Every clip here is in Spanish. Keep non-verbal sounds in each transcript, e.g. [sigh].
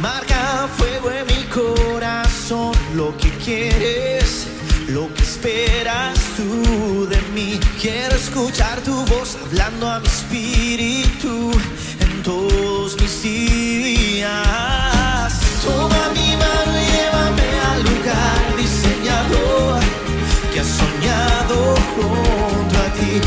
Marca fuego en mi corazón lo que quieres, lo que esperas tú de mí. Quiero escuchar tu voz hablando a mi espíritu en todos mis días. Toma mi mano y llévame al lugar diseñador que has soñado junto a ti.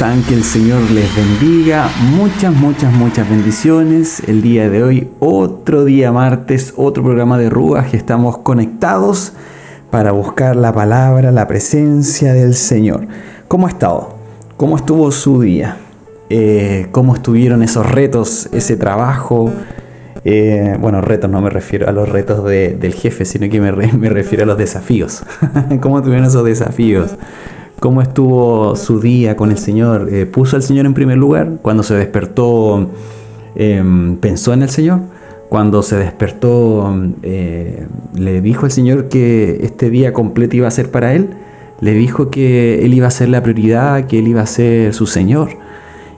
Que el Señor les bendiga. Muchas, muchas, muchas bendiciones. El día de hoy, otro día martes, otro programa de que estamos conectados para buscar la palabra, la presencia del Señor. ¿Cómo ha estado? ¿Cómo estuvo su día? Eh, ¿Cómo estuvieron esos retos, ese trabajo? Eh, bueno, retos no me refiero a los retos del jefe, sino que me, [laughs] me refiero a los desafíos. [laughs] ¿Cómo estuvieron esos desafíos? ¿Cómo estuvo su día con el Señor? Eh, ¿Puso al Señor en primer lugar? Cuando se despertó, em, pensó en el Señor. Cuando se despertó, eh, le dijo al Señor que este día completo iba a ser para Él. Le dijo que Él iba a ser la prioridad, que Él iba a ser su Señor.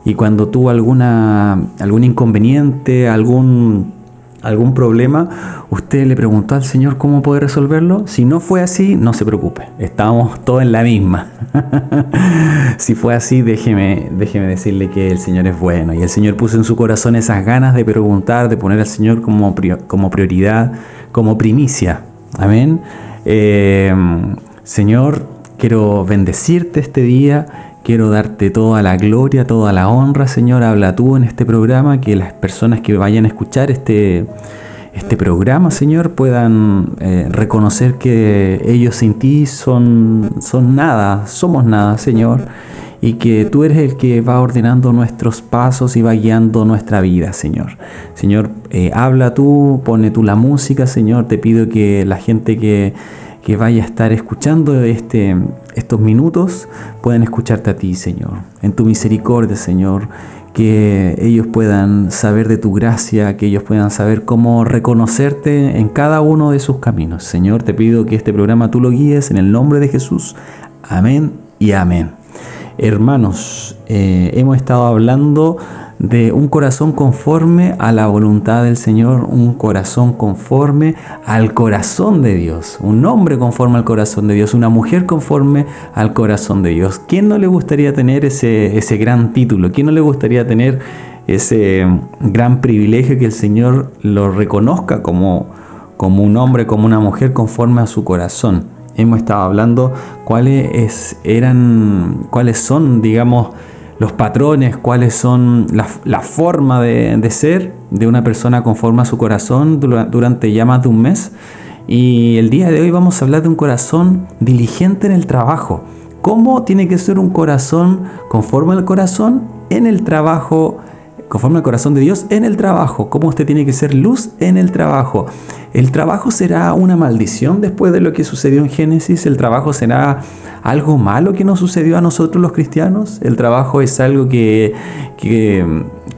Y cuando tuvo alguna, algún inconveniente, algún algún problema, usted le preguntó al Señor cómo puede resolverlo. Si no fue así, no se preocupe, estamos todos en la misma. [laughs] si fue así, déjeme, déjeme decirle que el Señor es bueno y el Señor puso en su corazón esas ganas de preguntar, de poner al Señor como, como prioridad, como primicia. Amén. Eh, Señor, quiero bendecirte este día Quiero darte toda la gloria, toda la honra, Señor. Habla tú en este programa, que las personas que vayan a escuchar este, este programa, Señor, puedan eh, reconocer que ellos sin ti son, son nada, somos nada, Señor. Y que tú eres el que va ordenando nuestros pasos y va guiando nuestra vida, Señor. Señor, eh, habla tú, pone tú la música, Señor. Te pido que la gente que que vaya a estar escuchando este, estos minutos puedan escucharte a ti, Señor. En tu misericordia, Señor, que ellos puedan saber de tu gracia, que ellos puedan saber cómo reconocerte en cada uno de sus caminos. Señor, te pido que este programa tú lo guíes en el nombre de Jesús. Amén y amén. Hermanos, eh, hemos estado hablando de un corazón conforme a la voluntad del Señor, un corazón conforme al corazón de Dios, un hombre conforme al corazón de Dios, una mujer conforme al corazón de Dios. ¿Quién no le gustaría tener ese, ese gran título? ¿Quién no le gustaría tener ese gran privilegio que el Señor lo reconozca como, como un hombre, como una mujer conforme a su corazón? Hemos estado hablando cuáles eran, cuáles son, digamos, los patrones, cuáles son la, forma de, ser de una persona conforme a su corazón durante ya más de un mes. Y el día de hoy vamos a hablar de un corazón diligente en el trabajo. ¿Cómo tiene que ser un corazón conforme al corazón en el trabajo conforme al corazón de Dios en el trabajo, cómo usted tiene que ser luz en el trabajo. ¿El trabajo será una maldición después de lo que sucedió en Génesis? ¿El trabajo será algo malo que nos sucedió a nosotros los cristianos? ¿El trabajo es algo que, que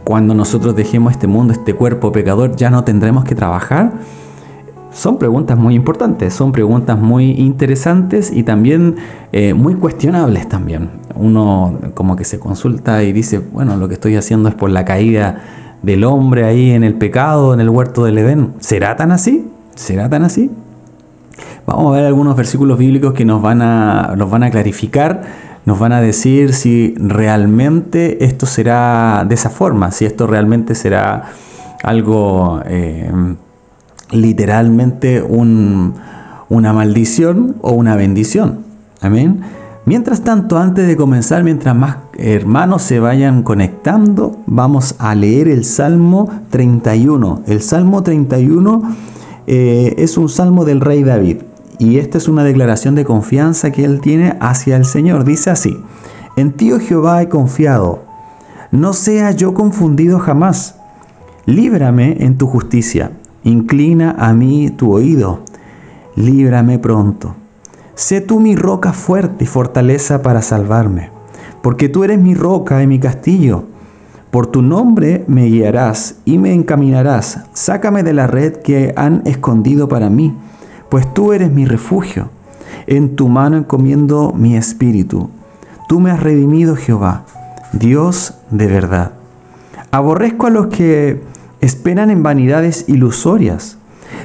cuando nosotros dejemos este mundo, este cuerpo pecador, ya no tendremos que trabajar? Son preguntas muy importantes, son preguntas muy interesantes y también eh, muy cuestionables también. Uno como que se consulta y dice, bueno, lo que estoy haciendo es por la caída del hombre ahí en el pecado, en el huerto del Edén. ¿Será tan así? ¿Será tan así? Vamos a ver algunos versículos bíblicos que nos van a, nos van a clarificar, nos van a decir si realmente esto será de esa forma, si esto realmente será algo... Eh, literalmente una maldición o una bendición. Amén. Mientras tanto, antes de comenzar, mientras más hermanos se vayan conectando, vamos a leer el Salmo 31. El Salmo 31 eh, es un salmo del rey David y esta es una declaración de confianza que él tiene hacia el Señor. Dice así, en ti, oh Jehová, he confiado, no sea yo confundido jamás, líbrame en tu justicia Inclina a mí tu oído, líbrame pronto. Sé tú mi roca fuerte y fortaleza para salvarme, porque tú eres mi roca y mi castillo. Por tu nombre me guiarás y me encaminarás. Sácame de la red que han escondido para mí, pues tú eres mi refugio. En tu mano encomiendo mi espíritu. Tú me has redimido, Jehová, Dios de verdad. Aborrezco a los que esperan en vanidades ilusorias.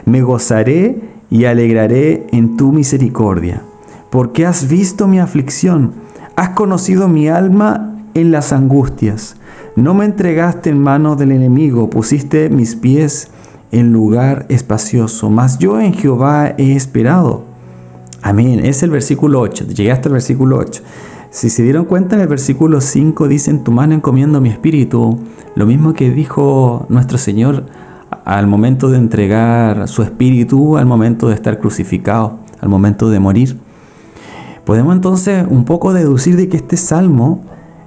Me gozaré y alegraré en tu misericordia, porque has visto mi aflicción, has conocido mi alma en las angustias. No me entregaste en manos del enemigo, pusiste mis pies en lugar espacioso, mas yo en Jehová he esperado. Amén. Es el versículo 8. Llegué hasta el versículo 8. Si se dieron cuenta en el versículo 5 dice, en tu mano encomiendo mi espíritu, lo mismo que dijo nuestro Señor al momento de entregar su espíritu, al momento de estar crucificado, al momento de morir. Podemos entonces un poco deducir de que este salmo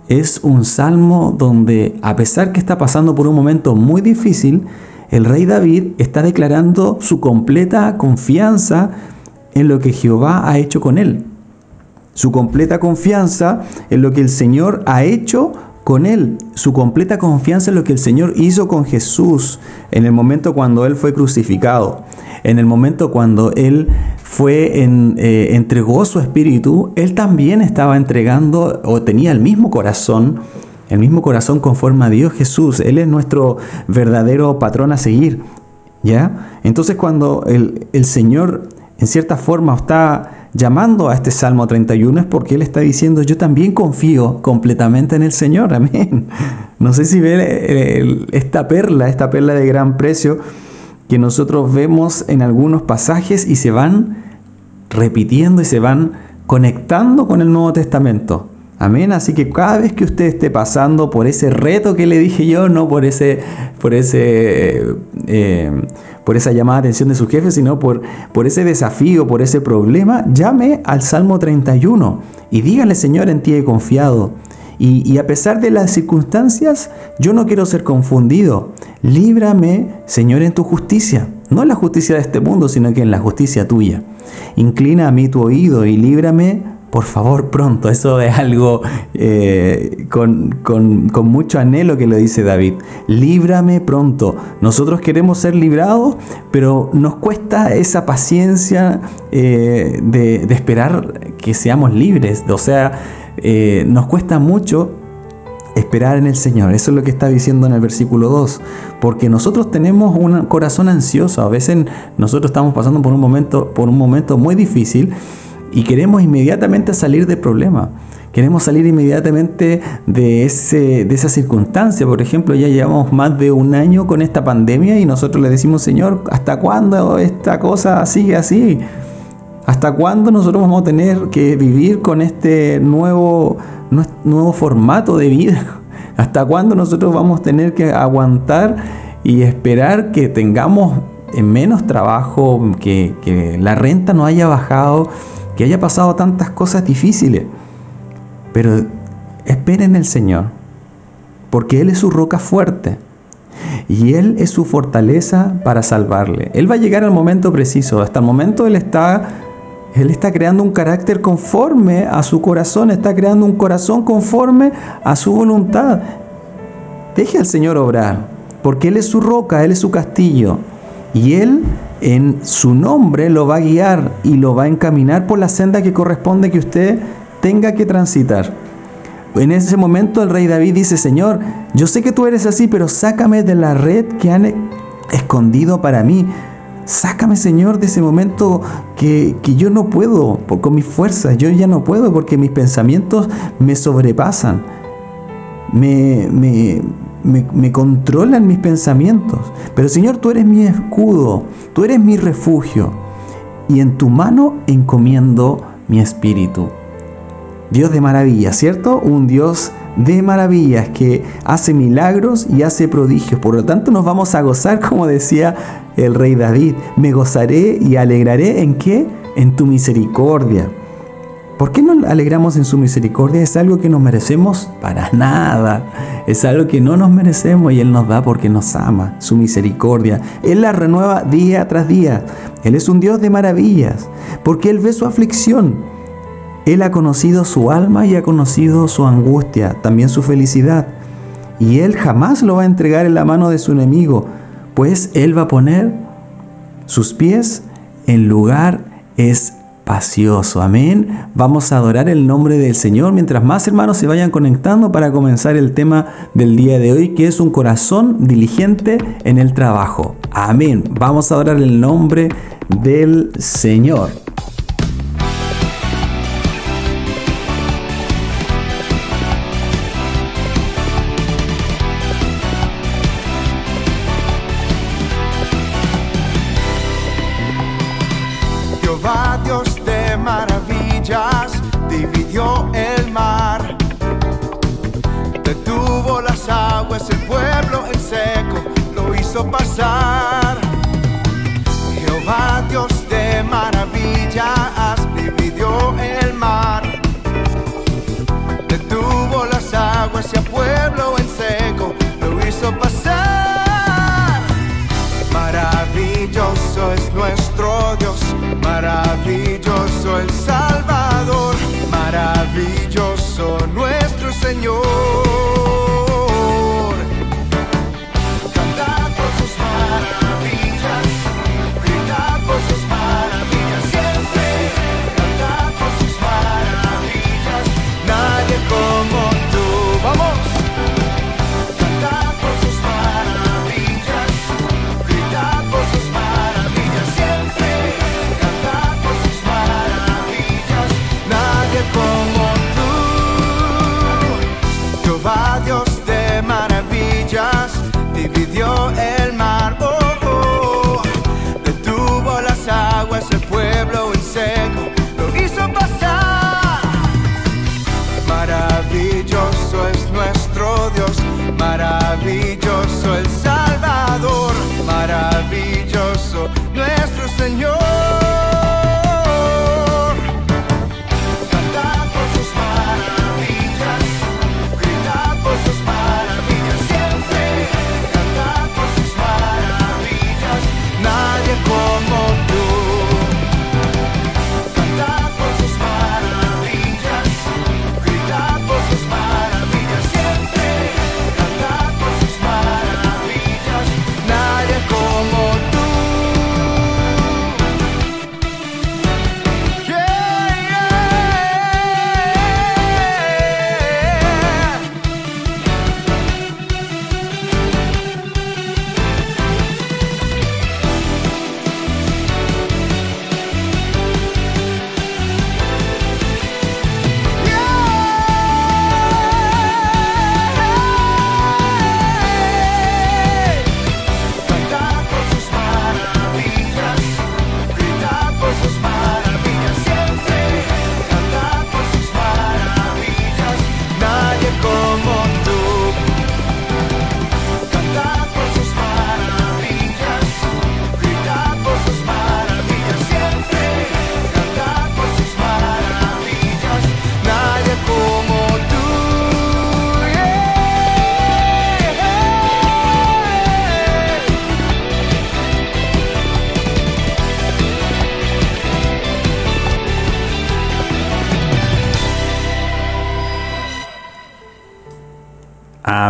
es un salmo donde a pesar que está pasando por un momento muy difícil, el rey David está declarando su completa confianza en lo que Jehová ha hecho con él. Su completa confianza en lo que el Señor ha hecho con él, su completa confianza en lo que el Señor hizo con Jesús en el momento cuando él fue crucificado, en el momento cuando él fue en, eh, entregó su espíritu, él también estaba entregando o tenía el mismo corazón, el mismo corazón conforme a Dios Jesús. Él es nuestro verdadero patrón a seguir. ¿Ya? Entonces cuando el, el Señor en cierta forma está llamando a este Salmo 31 es porque Él está diciendo, yo también confío completamente en el Señor, [laughs] amén. No sé si ve esta perla, esta perla de gran precio que nosotros vemos en algunos pasajes y se van repitiendo y se van conectando con el Nuevo Testamento. Amén. Así que cada vez que usted esté pasando por ese reto que le dije yo, no por ese, por ese, eh, por esa llamada de atención de su jefe, sino por, por ese desafío, por ese problema, llame al Salmo 31 y dígale, Señor, en ti he confiado. Y, y, a pesar de las circunstancias, yo no quiero ser confundido. Líbrame, Señor, en tu justicia. No en la justicia de este mundo, sino que en la justicia tuya. Inclina a mí tu oído y líbrame por favor pronto. Eso es algo eh, con, mucho anhelo que lo dice David. Líbrame pronto. Nosotros queremos ser librados, pero nos cuesta esa paciencia eh, de, esperar que seamos libres. O sea, eh, nos cuesta mucho esperar en el Señor. Eso es lo que está diciendo en el versículo 2. Porque nosotros tenemos un corazón ansioso. A veces nosotros estamos pasando por un momento, por un momento muy difícil y queremos inmediatamente salir del problema. Queremos salir inmediatamente de, ese, de esa circunstancia. Por ejemplo, ya llevamos más de un año con esta pandemia y nosotros le decimos, Señor, ¿hasta cuándo esta cosa sigue así? ¿Hasta cuándo nosotros vamos a tener que vivir con este nuevo, nuevo formato de vida? ¿Hasta cuándo nosotros vamos a tener que aguantar y esperar que tengamos menos trabajo, que, que la renta no haya bajado? Que haya pasado tantas cosas difíciles. Pero esperen en el Señor, porque Él es su roca fuerte y Él es su fortaleza para salvarle. Él va a llegar al momento preciso. Hasta el momento Él está, Él está creando un carácter conforme a su corazón, está creando un corazón conforme a su voluntad. Deje al Señor obrar, porque Él es su roca, Él es su castillo y Él en su nombre lo va a guiar y lo va a encaminar por la senda que corresponde que usted tenga que transitar. En ese momento el rey David dice, Señor, yo sé que tú eres así, pero sácame de la red que han escondido para mí. Sácame, Señor, de ese momento que, yo no puedo, con mis fuerzas, yo ya no puedo porque mis pensamientos me sobrepasan. Me, me, me, controlan mis pensamientos. Pero Señor, tú eres mi escudo, tú eres mi refugio, y en tu mano encomiendo mi espíritu. Dios de maravillas, ¿cierto? Un Dios de maravillas que hace milagros y hace prodigios. Por lo tanto, nos vamos a gozar, [laughs] como decía el rey David. Me gozaré y alegraré en qué? En tu misericordia. ¿Por qué nos alegramos en su misericordia? Es algo que nos merecemos para nada. Es algo que no nos merecemos y Él nos da porque nos ama, su misericordia. Él la renueva día tras día. Él es un Dios de maravillas, porque Él ve su aflicción. Él ha conocido su alma y ha conocido su angustia, también su felicidad. Y Él jamás lo va a entregar en la mano de su enemigo, pues Él va a poner sus pies en lugar es pacioso. Amén. Vamos a adorar el nombre del Señor mientras más hermanos se vayan conectando para comenzar el tema del día de hoy, que es un corazón diligente en el trabajo. Amén. Vamos a adorar el nombre del Señor. El Salvador, maravilloso nuestro Señor.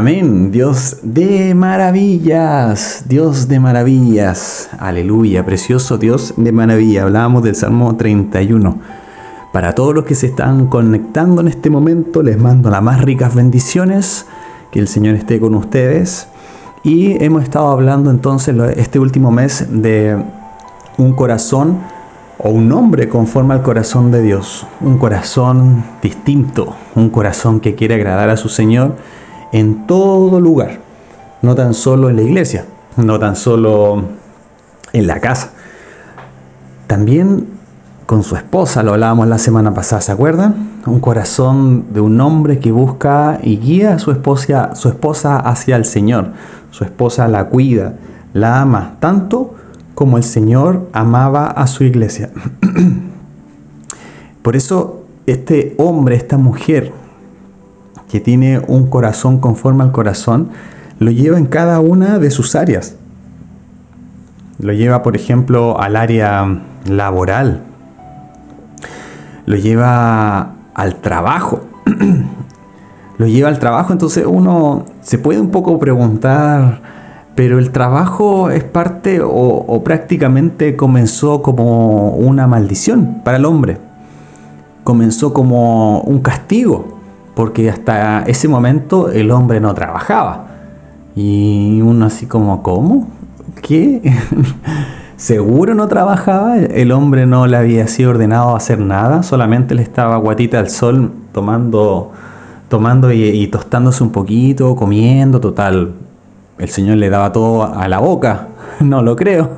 Amén, Dios de maravillas, Dios de maravillas, aleluya, precioso Dios de maravilla. Hablábamos del Salmo 31. Para todos los que se están conectando en este momento, les mando las más ricas bendiciones, que el Señor esté con ustedes. Y hemos estado hablando entonces este último mes de un corazón o un hombre conforme al corazón de Dios, un corazón distinto, un corazón que quiere agradar a su Señor en todo lugar, no tan solo en la iglesia, no tan solo en la casa. También con su esposa, lo hablábamos la semana pasada, ¿se acuerdan? Un corazón de un hombre que busca y guía a su esposa, su esposa hacia el Señor. Su esposa la cuida, la ama tanto como el Señor amaba a su iglesia. [clears throat] Por eso este hombre, esta mujer, que tiene un corazón conforme al corazón, lo lleva en cada una de sus áreas. Lo lleva, por ejemplo, al área laboral. Lo lleva al trabajo. [clears throat] lo lleva al trabajo, entonces uno se puede un poco preguntar, pero el trabajo es parte o, o prácticamente comenzó como una maldición para el hombre. Comenzó como un castigo porque hasta ese momento el hombre no trabajaba. Y uno así como, ¿cómo? ¿Qué? [laughs] Seguro no trabajaba, el hombre no le había sido ordenado a hacer nada, solamente le estaba guatita al sol tomando, tomando y, tostándose un poquito, comiendo, total. El Señor le daba todo a la boca, [laughs] no lo creo.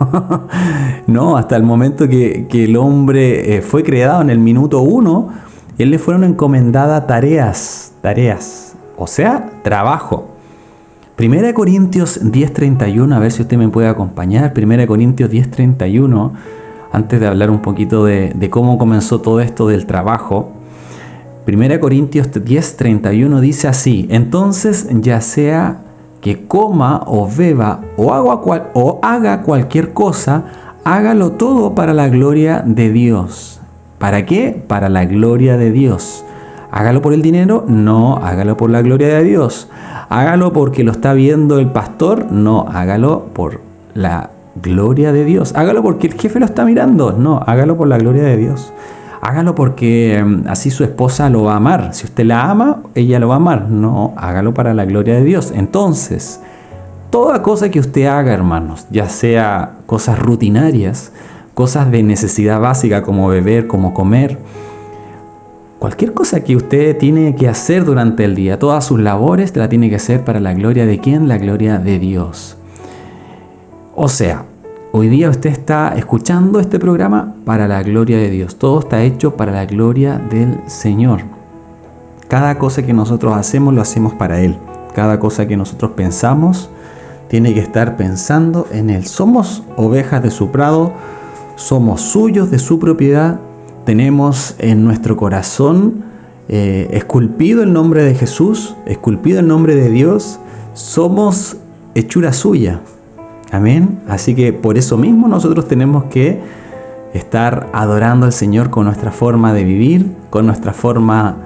[laughs] no, hasta el momento que, el hombre eh, fue creado en el minuto uno, él le fueron encomendadas tareas, tareas, o sea, trabajo. Primera de Corintios 10:31, a ver si usted me puede acompañar. Primera de Corintios 10:31, antes de hablar un poquito de, cómo comenzó todo esto del trabajo. Primera de Corintios 10:31 dice así, entonces ya sea que coma o beba o haga cualquier cosa, hágalo todo para la gloria de Dios. ¿Para qué? Para la gloria de Dios. Hágalo por el dinero, no, hágalo por la gloria de Dios. Hágalo porque lo está viendo el pastor, no, hágalo por la gloria de Dios. Hágalo porque el jefe lo está mirando, no, hágalo por la gloria de Dios. Hágalo porque mm, así su esposa lo va a amar. Si usted la ama, ella lo va a amar. No, hágalo para la gloria de Dios. Entonces, toda cosa que usted haga, hermanos, ya sea cosas rutinarias, cosas de necesidad básica como beber, como comer, cualquier cosa que usted tiene que hacer durante el día, todas sus labores la tiene que hacer para la gloria de quién? La gloria de Dios. O sea, Hoy día usted está escuchando este programa para la gloria de Dios. Todo está hecho para la gloria del Señor. Cada cosa que nosotros hacemos lo hacemos para Él. Cada cosa que nosotros pensamos tiene que estar pensando en Él. Somos ovejas de su prado, somos suyos de su propiedad. Tenemos en nuestro corazón eh, esculpido el nombre de Jesús, esculpido el nombre de Dios. Somos hechura suya. Amén. Así que por eso mismo nosotros tenemos que estar adorando al Señor con nuestra forma de vivir, con nuestra forma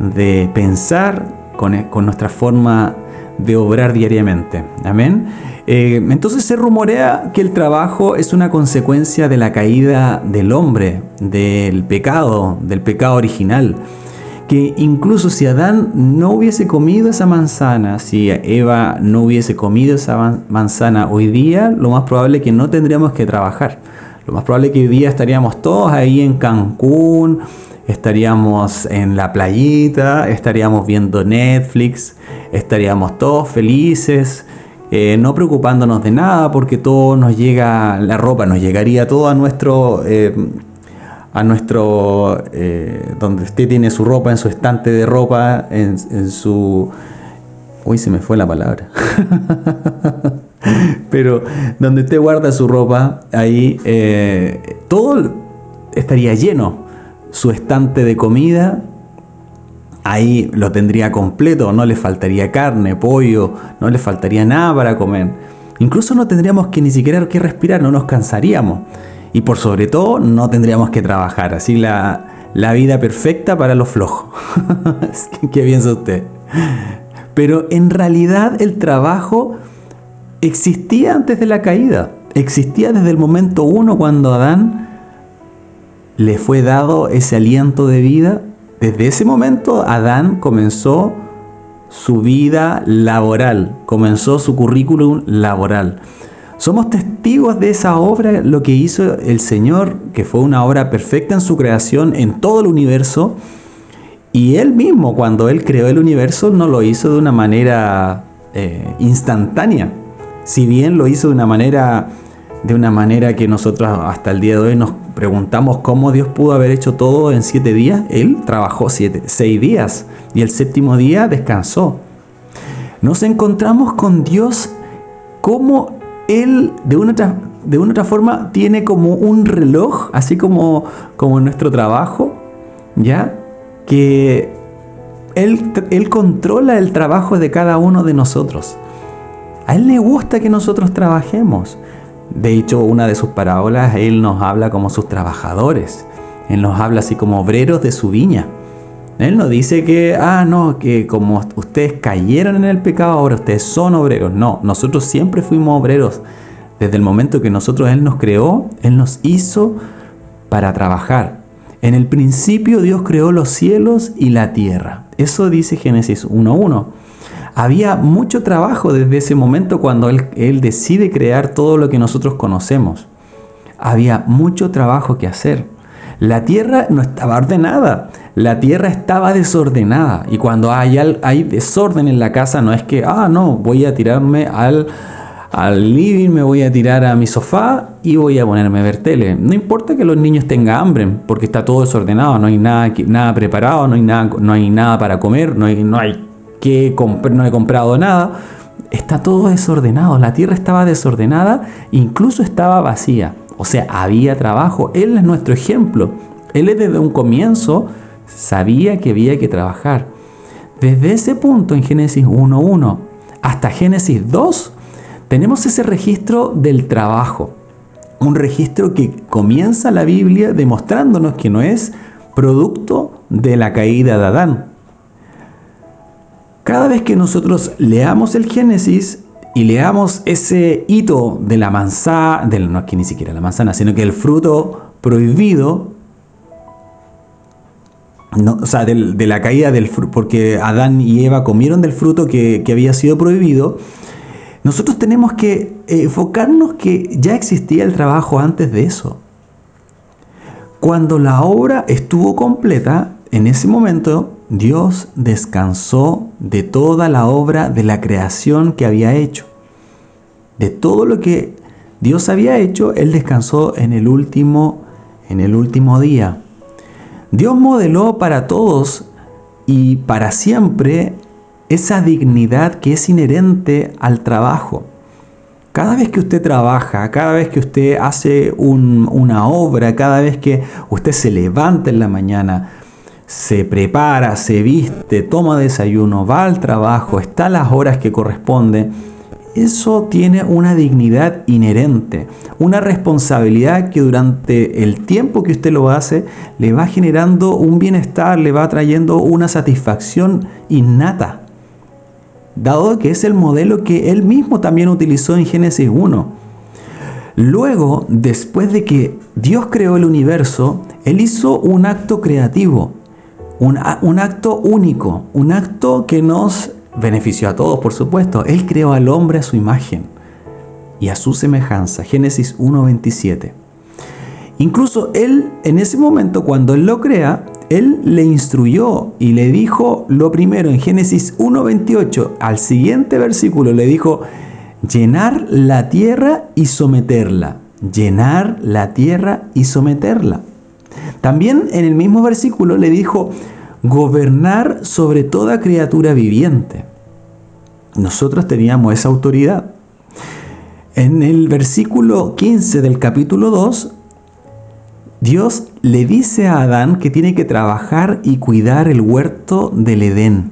de pensar, con, nuestra forma de obrar diariamente. Amén. Eh, entonces se rumorea que el trabajo es una consecuencia de la caída del hombre, del pecado, del pecado original que incluso si Adán no hubiese comido esa manzana, si Eva no hubiese comido esa manzana hoy día, lo más probable es que no tendríamos que trabajar. Lo más probable es que hoy día estaríamos todos ahí en Cancún, estaríamos en la playita, estaríamos viendo Netflix, estaríamos todos felices, eh, no preocupándonos de nada porque todo nos llega, la ropa nos llegaría todo a nuestro... Eh, a nuestro, eh, donde usted tiene su ropa, en su estante de ropa, en, su... Uy, se me fue la palabra. [laughs] Pero donde usted guarda su ropa, ahí todo estaría lleno. Su estante de comida, ahí lo tendría completo, no le faltaría carne, pollo, no le faltaría nada para comer. Incluso no tendríamos que ni siquiera que respirar, no nos cansaríamos. Y por sobre todo, no tendríamos que trabajar. Así la, la vida perfecta para los flojos. [laughs] ¿Qué piensa usted? Pero en realidad el trabajo existía antes de la caída. Existía desde el momento uno cuando Adán le fue dado ese aliento de vida. Desde ese momento Adán comenzó su vida laboral, comenzó su currículum laboral. Somos testigos de esa obra, lo que hizo el Señor, que fue una obra perfecta en su creación, en todo el universo. Y Él mismo, cuando Él creó el universo, no lo hizo de una manera eh, instantánea. Si bien lo hizo de una manera, de una manera que nosotros hasta el día de hoy nos preguntamos cómo Dios pudo haber hecho todo en siete días, Él trabajó siete, seis días y el séptimo día descansó. Nos encontramos con Dios como él de una de una otra forma tiene como un reloj, así como, como nuestro trabajo, ¿ya? Que él, él controla el trabajo de cada uno de nosotros. A Él le gusta que nosotros trabajemos. De hecho, una de sus parábolas, Él nos habla como sus trabajadores. Él nos habla así como obreros de su viña. Él no dice que, ah, no, que como ustedes cayeron en el pecado, ahora ustedes son obreros. No, nosotros siempre fuimos obreros. Desde el momento que nosotros Él nos creó, Él nos hizo para trabajar. En el principio Dios creó los cielos y la tierra. Eso dice Génesis 1.1. Había mucho trabajo desde ese momento cuando él, decide crear todo lo que nosotros conocemos. Había mucho trabajo que hacer. La tierra no estaba ordenada la tierra estaba desordenada y cuando hay, hay desorden en la casa no es que, ah, no, voy a tirarme al, al living, me voy a tirar a mi sofá y voy a ponerme a ver tele. No importa que los niños tengan hambre, porque está todo desordenado, no hay nada, nada preparado, no hay nada, no hay nada para comer, no hay, no hay que no he comprado nada. Está todo desordenado, la tierra estaba desordenada, incluso estaba vacía. O sea, había trabajo. Él es nuestro ejemplo. Él desde un comienzo sabía que había que trabajar. Desde ese punto en Génesis 1.1 hasta Génesis 2 tenemos ese registro del trabajo. Un registro que comienza la Biblia demostrándonos que no es producto de la caída de Adán. Cada vez que nosotros leamos el Génesis y leamos ese hito de la manzana, no es que ni siquiera la manzana, sino que el fruto prohibido, o sea, de, la caída del fruto, porque Adán y Eva comieron del fruto que, que había sido prohibido, nosotros tenemos que enfocarnos que ya existía el trabajo antes de eso. Cuando la obra estuvo completa, en ese momento Dios descansó de toda la obra de la creación que había hecho. De todo lo que Dios había hecho, Él descansó en el último, en el último día. Dios modeló para todos y para siempre esa dignidad que es inherente al trabajo. Cada vez que usted trabaja, cada vez que usted hace una obra, cada vez que usted se levanta en la mañana, se prepara, se viste, toma desayuno, va al trabajo, está a las horas que corresponde, eso tiene una dignidad inherente, una responsabilidad que durante el tiempo que usted lo hace le va generando un bienestar, le va trayendo una satisfacción innata dado que es el modelo que él mismo también utilizó en Génesis 1. Luego, después de que Dios creó el universo, Él hizo un acto creativo, un, acto único, un acto que nos benefició a todos, por supuesto. Él creó al hombre a su imagen y a su semejanza. Génesis 1.27. Incluso Él, en ese momento, cuando Él lo crea, él le instruyó y le dijo lo primero en Génesis 1.28, al siguiente versículo le dijo, llenar la tierra y someterla, llenar la tierra y someterla. También en el mismo versículo le dijo, gobernar sobre toda criatura viviente. Nosotros teníamos esa autoridad. En el versículo 15 del capítulo 2 Dios le dice a Adán que tiene que trabajar y cuidar el huerto del Edén.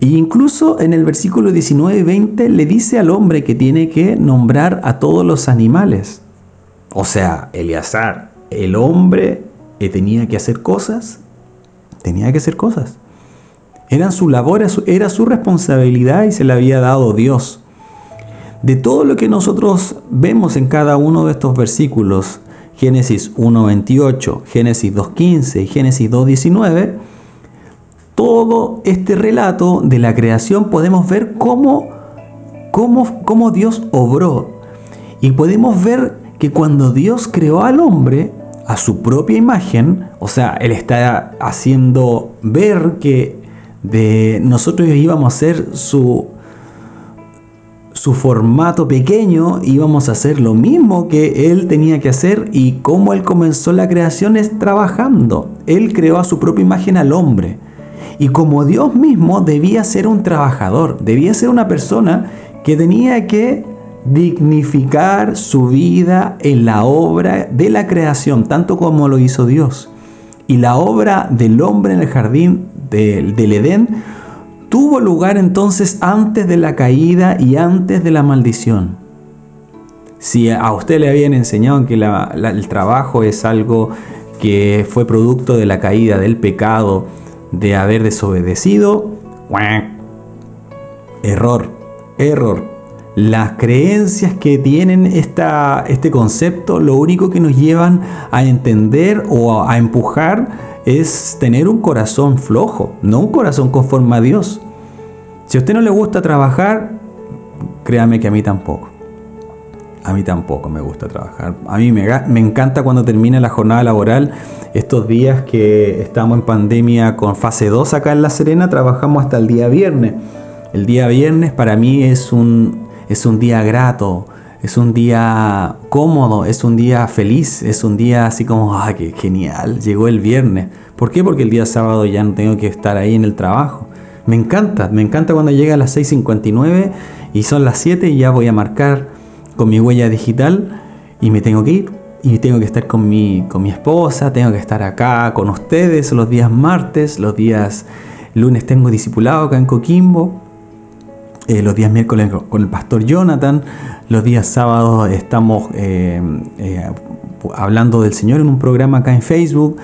E incluso en el versículo 19 y 20 le dice al hombre que tiene que nombrar a todos los animales. O sea, Eleazar, el hombre que tenía que hacer cosas, tenía que hacer cosas. Eran su labor, era su responsabilidad y se la había dado Dios. De todo lo que nosotros vemos en cada uno de estos versículos, Génesis 1.28, Génesis 2.15 y Génesis 2.19, todo este relato de la creación podemos ver cómo, cómo, cómo Dios obró. Y podemos ver que cuando Dios creó al hombre a su propia imagen, o sea, Él está haciendo ver que de nosotros íbamos a ser su, su formato pequeño íbamos a hacer lo mismo que él tenía que hacer y cómo él comenzó la creación es trabajando. Él creó a su propia imagen al hombre. Y como Dios mismo debía ser un trabajador, debía ser una persona que tenía que dignificar su vida en la obra de la creación, tanto como lo hizo Dios. Y la obra del hombre en el jardín del, del Edén tuvo lugar entonces antes de la caída y antes de la maldición. Si a usted le habían enseñado que el trabajo es algo que fue producto de la caída, del pecado, de haber desobedecido, error, error. Las creencias que tienen esta, este concepto lo único que nos llevan a entender o a empujar es tener un corazón flojo, no un corazón conforme a Dios. Si a usted no le gusta trabajar, créame que a mí tampoco. A mí tampoco me gusta trabajar. A mí me, me, encanta cuando termina la jornada laboral. Estos días que estamos en pandemia con fase 2 acá en La Serena, trabajamos hasta el día viernes. El día viernes para mí es un, es un día grato, es un día cómodo, es un día feliz, es un día así como, ¡ah, qué genial! Llegó el viernes. ¿Por qué? Porque el día sábado ya no tengo que estar ahí en el trabajo. Me encanta, me encanta cuando llega a las 6.59 y son las 7 y ya voy a marcar con mi huella digital y me tengo que ir. Y tengo que estar con mi, con mi esposa, tengo que estar acá con ustedes los días martes, los días lunes tengo discipulado acá en Coquimbo, eh, los días miércoles con el pastor Jonathan, los días sábados estamos eh, eh, hablando del Señor en un programa acá en Facebook.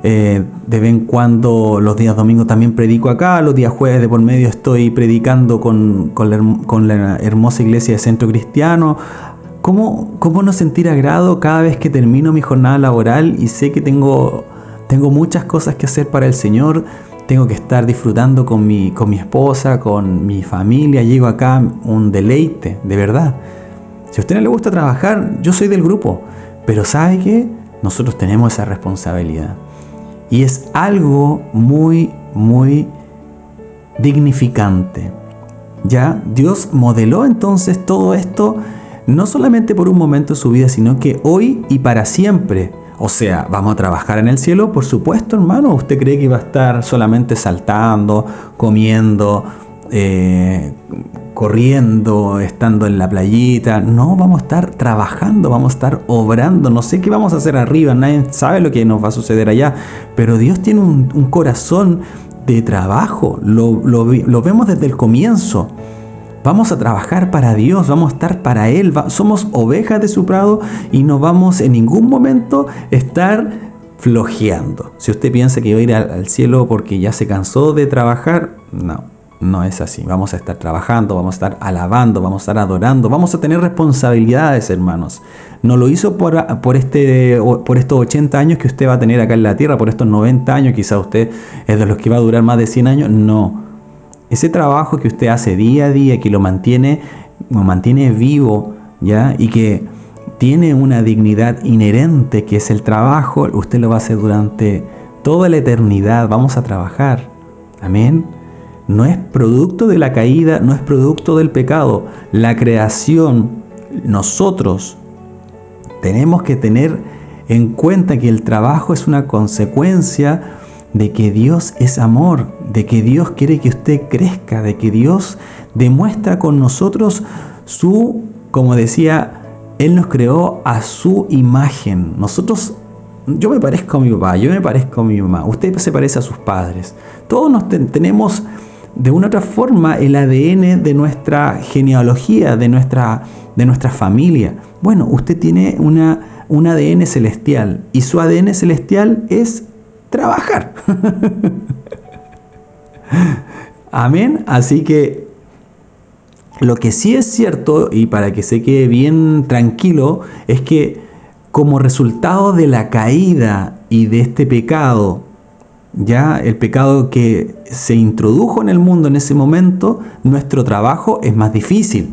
de vez en cuando los días domingos también predico acá, los días jueves de por medio estoy predicando con, con, la, hermosa iglesia de Centro Cristiano. ¿Cómo, ¿Cómo, no sentir agrado cada vez que termino mi jornada laboral y sé que tengo, tengo muchas cosas que hacer para el Señor? Tengo que estar disfrutando con mi, con mi esposa, con mi familia, llego acá un deleite, de verdad. Si a usted no le gusta trabajar, yo soy del grupo, pero ¿sabe qué? Nosotros tenemos esa responsabilidad. Y es algo muy, muy dignificante. Ya Dios modeló entonces todo esto no solamente por un momento de su vida, sino que hoy y para siempre o sea, ¿vamos a trabajar en el cielo? Por supuesto, hermano. ¿Usted cree que iba a estar solamente saltando, comiendo, eh, corriendo, estando en la playita? No, vamos a estar trabajando, vamos a estar obrando. No sé qué vamos a hacer arriba, nadie sabe lo que nos va a suceder allá. Pero Dios tiene un, corazón de trabajo. lo vemos desde el comienzo. Vamos a trabajar para Dios, vamos a estar para Él, somos ovejas de su prado y no vamos en ningún momento estar flojeando. Si usted piensa que va a ir al, cielo porque ya se cansó de trabajar, no, no es así. Vamos a estar trabajando, vamos a estar alabando, vamos a estar adorando, vamos a tener responsabilidades, hermanos. No lo hizo por, por, este, por estos 80 años que usted va a tener acá en la tierra, por estos 90 años, quizá usted es de los que va a durar más de 100 años, no. Ese trabajo que usted hace día a día, que lo mantiene, lo mantiene vivo, ¿ya? Y que tiene una dignidad inherente, que es el trabajo, usted lo va a hacer durante toda la eternidad. Vamos a trabajar. Amén. No es producto de la caída, no es producto del pecado. La creación, nosotros tenemos que tener en cuenta que el trabajo es una consecuencia de que Dios es amor, de que Dios quiere que usted crezca, de que Dios demuestra con nosotros su, como decía, Él nos creó a su imagen. Nosotros, yo me parezco a mi papá, yo me parezco a mi mamá, usted se parece a sus padres. Todos nos tenemos de una otra forma el ADN de nuestra genealogía, de nuestra, de nuestra familia. Bueno, usted tiene una, un ADN celestial y su ADN celestial es trabajar. [laughs] Amén. Así que lo que sí es cierto, y para que se quede bien tranquilo, es que como resultado de la caída y de este pecado, ya el pecado que se introdujo en el mundo en ese momento, nuestro trabajo es más difícil.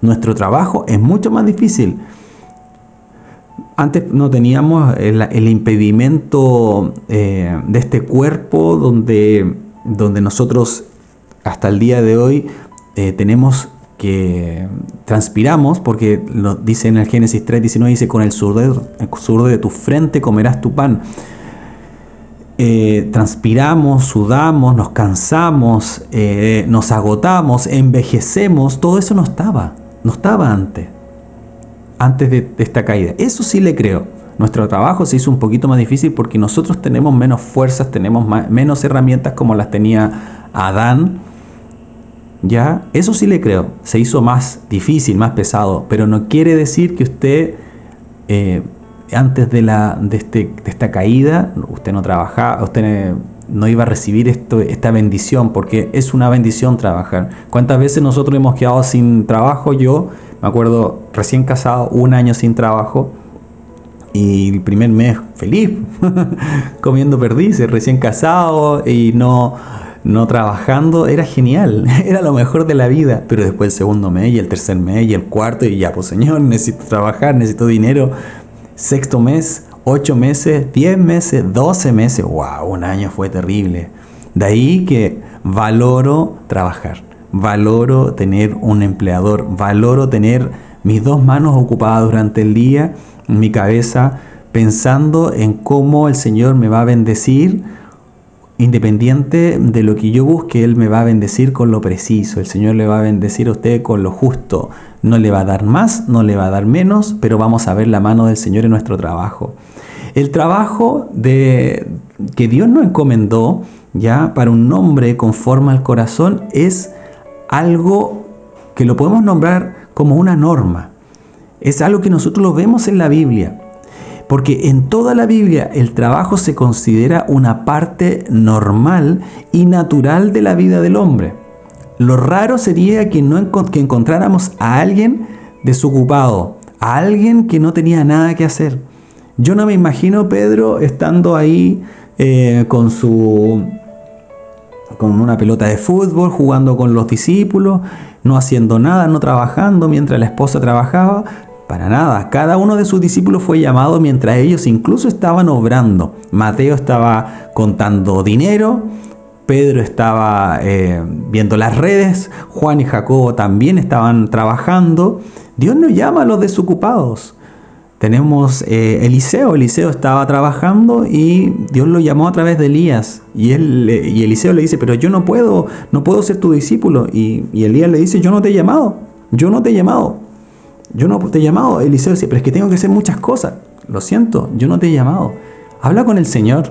Nuestro trabajo es mucho más difícil. Antes no teníamos el, impedimento eh, de este cuerpo donde, donde nosotros hasta el día de hoy eh, tenemos que transpiramos, porque lo dice en el Génesis 3.19, dice, con el sudor, el de tu frente comerás tu pan. Eh, transpiramos, sudamos, nos cansamos, nos agotamos, envejecemos, todo eso no estaba, no estaba antes antes de, esta caída. Eso sí le creo. Nuestro trabajo se hizo un poquito más difícil porque nosotros tenemos menos fuerzas, tenemos menos herramientas como las tenía Adán. Ya, eso sí le creo. Se hizo más difícil, más pesado, pero no quiere decir que usted eh, antes de, la, de, este, de, esta caída, usted no trabajaba, usted no iba a recibir esto, esta bendición, porque es una bendición trabajar. ¿Cuántas veces nosotros hemos quedado sin trabajo? Yo me acuerdo, recién casado, un año sin trabajo. Y el primer mes feliz, [laughs] comiendo perdices, recién casado y no, no trabajando, era genial, [laughs] era lo mejor de la vida. Pero después el segundo mes y el tercer mes y el cuarto y ya, pues señor, [laughs] necesito trabajar, necesito dinero. Sexto mes, ocho meses, diez meses, doce meses, wow, un año fue terrible. De ahí que valoro trabajar valoro tener un empleador, valoro tener mis dos manos ocupadas durante el día, mi cabeza pensando en cómo el Señor me va a bendecir independiente de lo que yo busque, Él me va a bendecir con lo preciso. El Señor le va a bendecir a usted con lo justo. No le va a dar más, no le va a dar menos, pero vamos a ver la mano del Señor en nuestro trabajo. El trabajo de, que Dios nos encomendó ya para un nombre conforme al corazón es algo que lo podemos nombrar como una norma. Es algo que nosotros lo vemos en la Biblia. Porque en toda la Biblia el trabajo se considera una parte normal y natural de la vida del hombre. Lo raro sería que, no que encontráramos a alguien desocupado, a alguien que no tenía nada que hacer. Yo no me imagino Pedro estando ahí eh, con su con una pelota de fútbol, jugando con los discípulos, no haciendo nada, no trabajando mientras la esposa trabajaba. Para nada, cada uno de sus discípulos fue llamado mientras ellos incluso estaban obrando. Mateo estaba contando dinero, Pedro estaba eh, viendo las redes, Juan y Jacobo también estaban trabajando. Dios no llama a los desocupados. Tenemos eh, Eliseo, Eliseo estaba trabajando y Dios lo llamó a través de Elías. Y, él, y Eliseo le dice, pero yo no puedo, no puedo ser tu discípulo. Y, Elías le dice, yo no te he llamado, yo no te he llamado. Yo no te he llamado. Eliseo dice, pero es que tengo que hacer muchas cosas. Lo siento, yo no te he llamado. Habla con el Señor.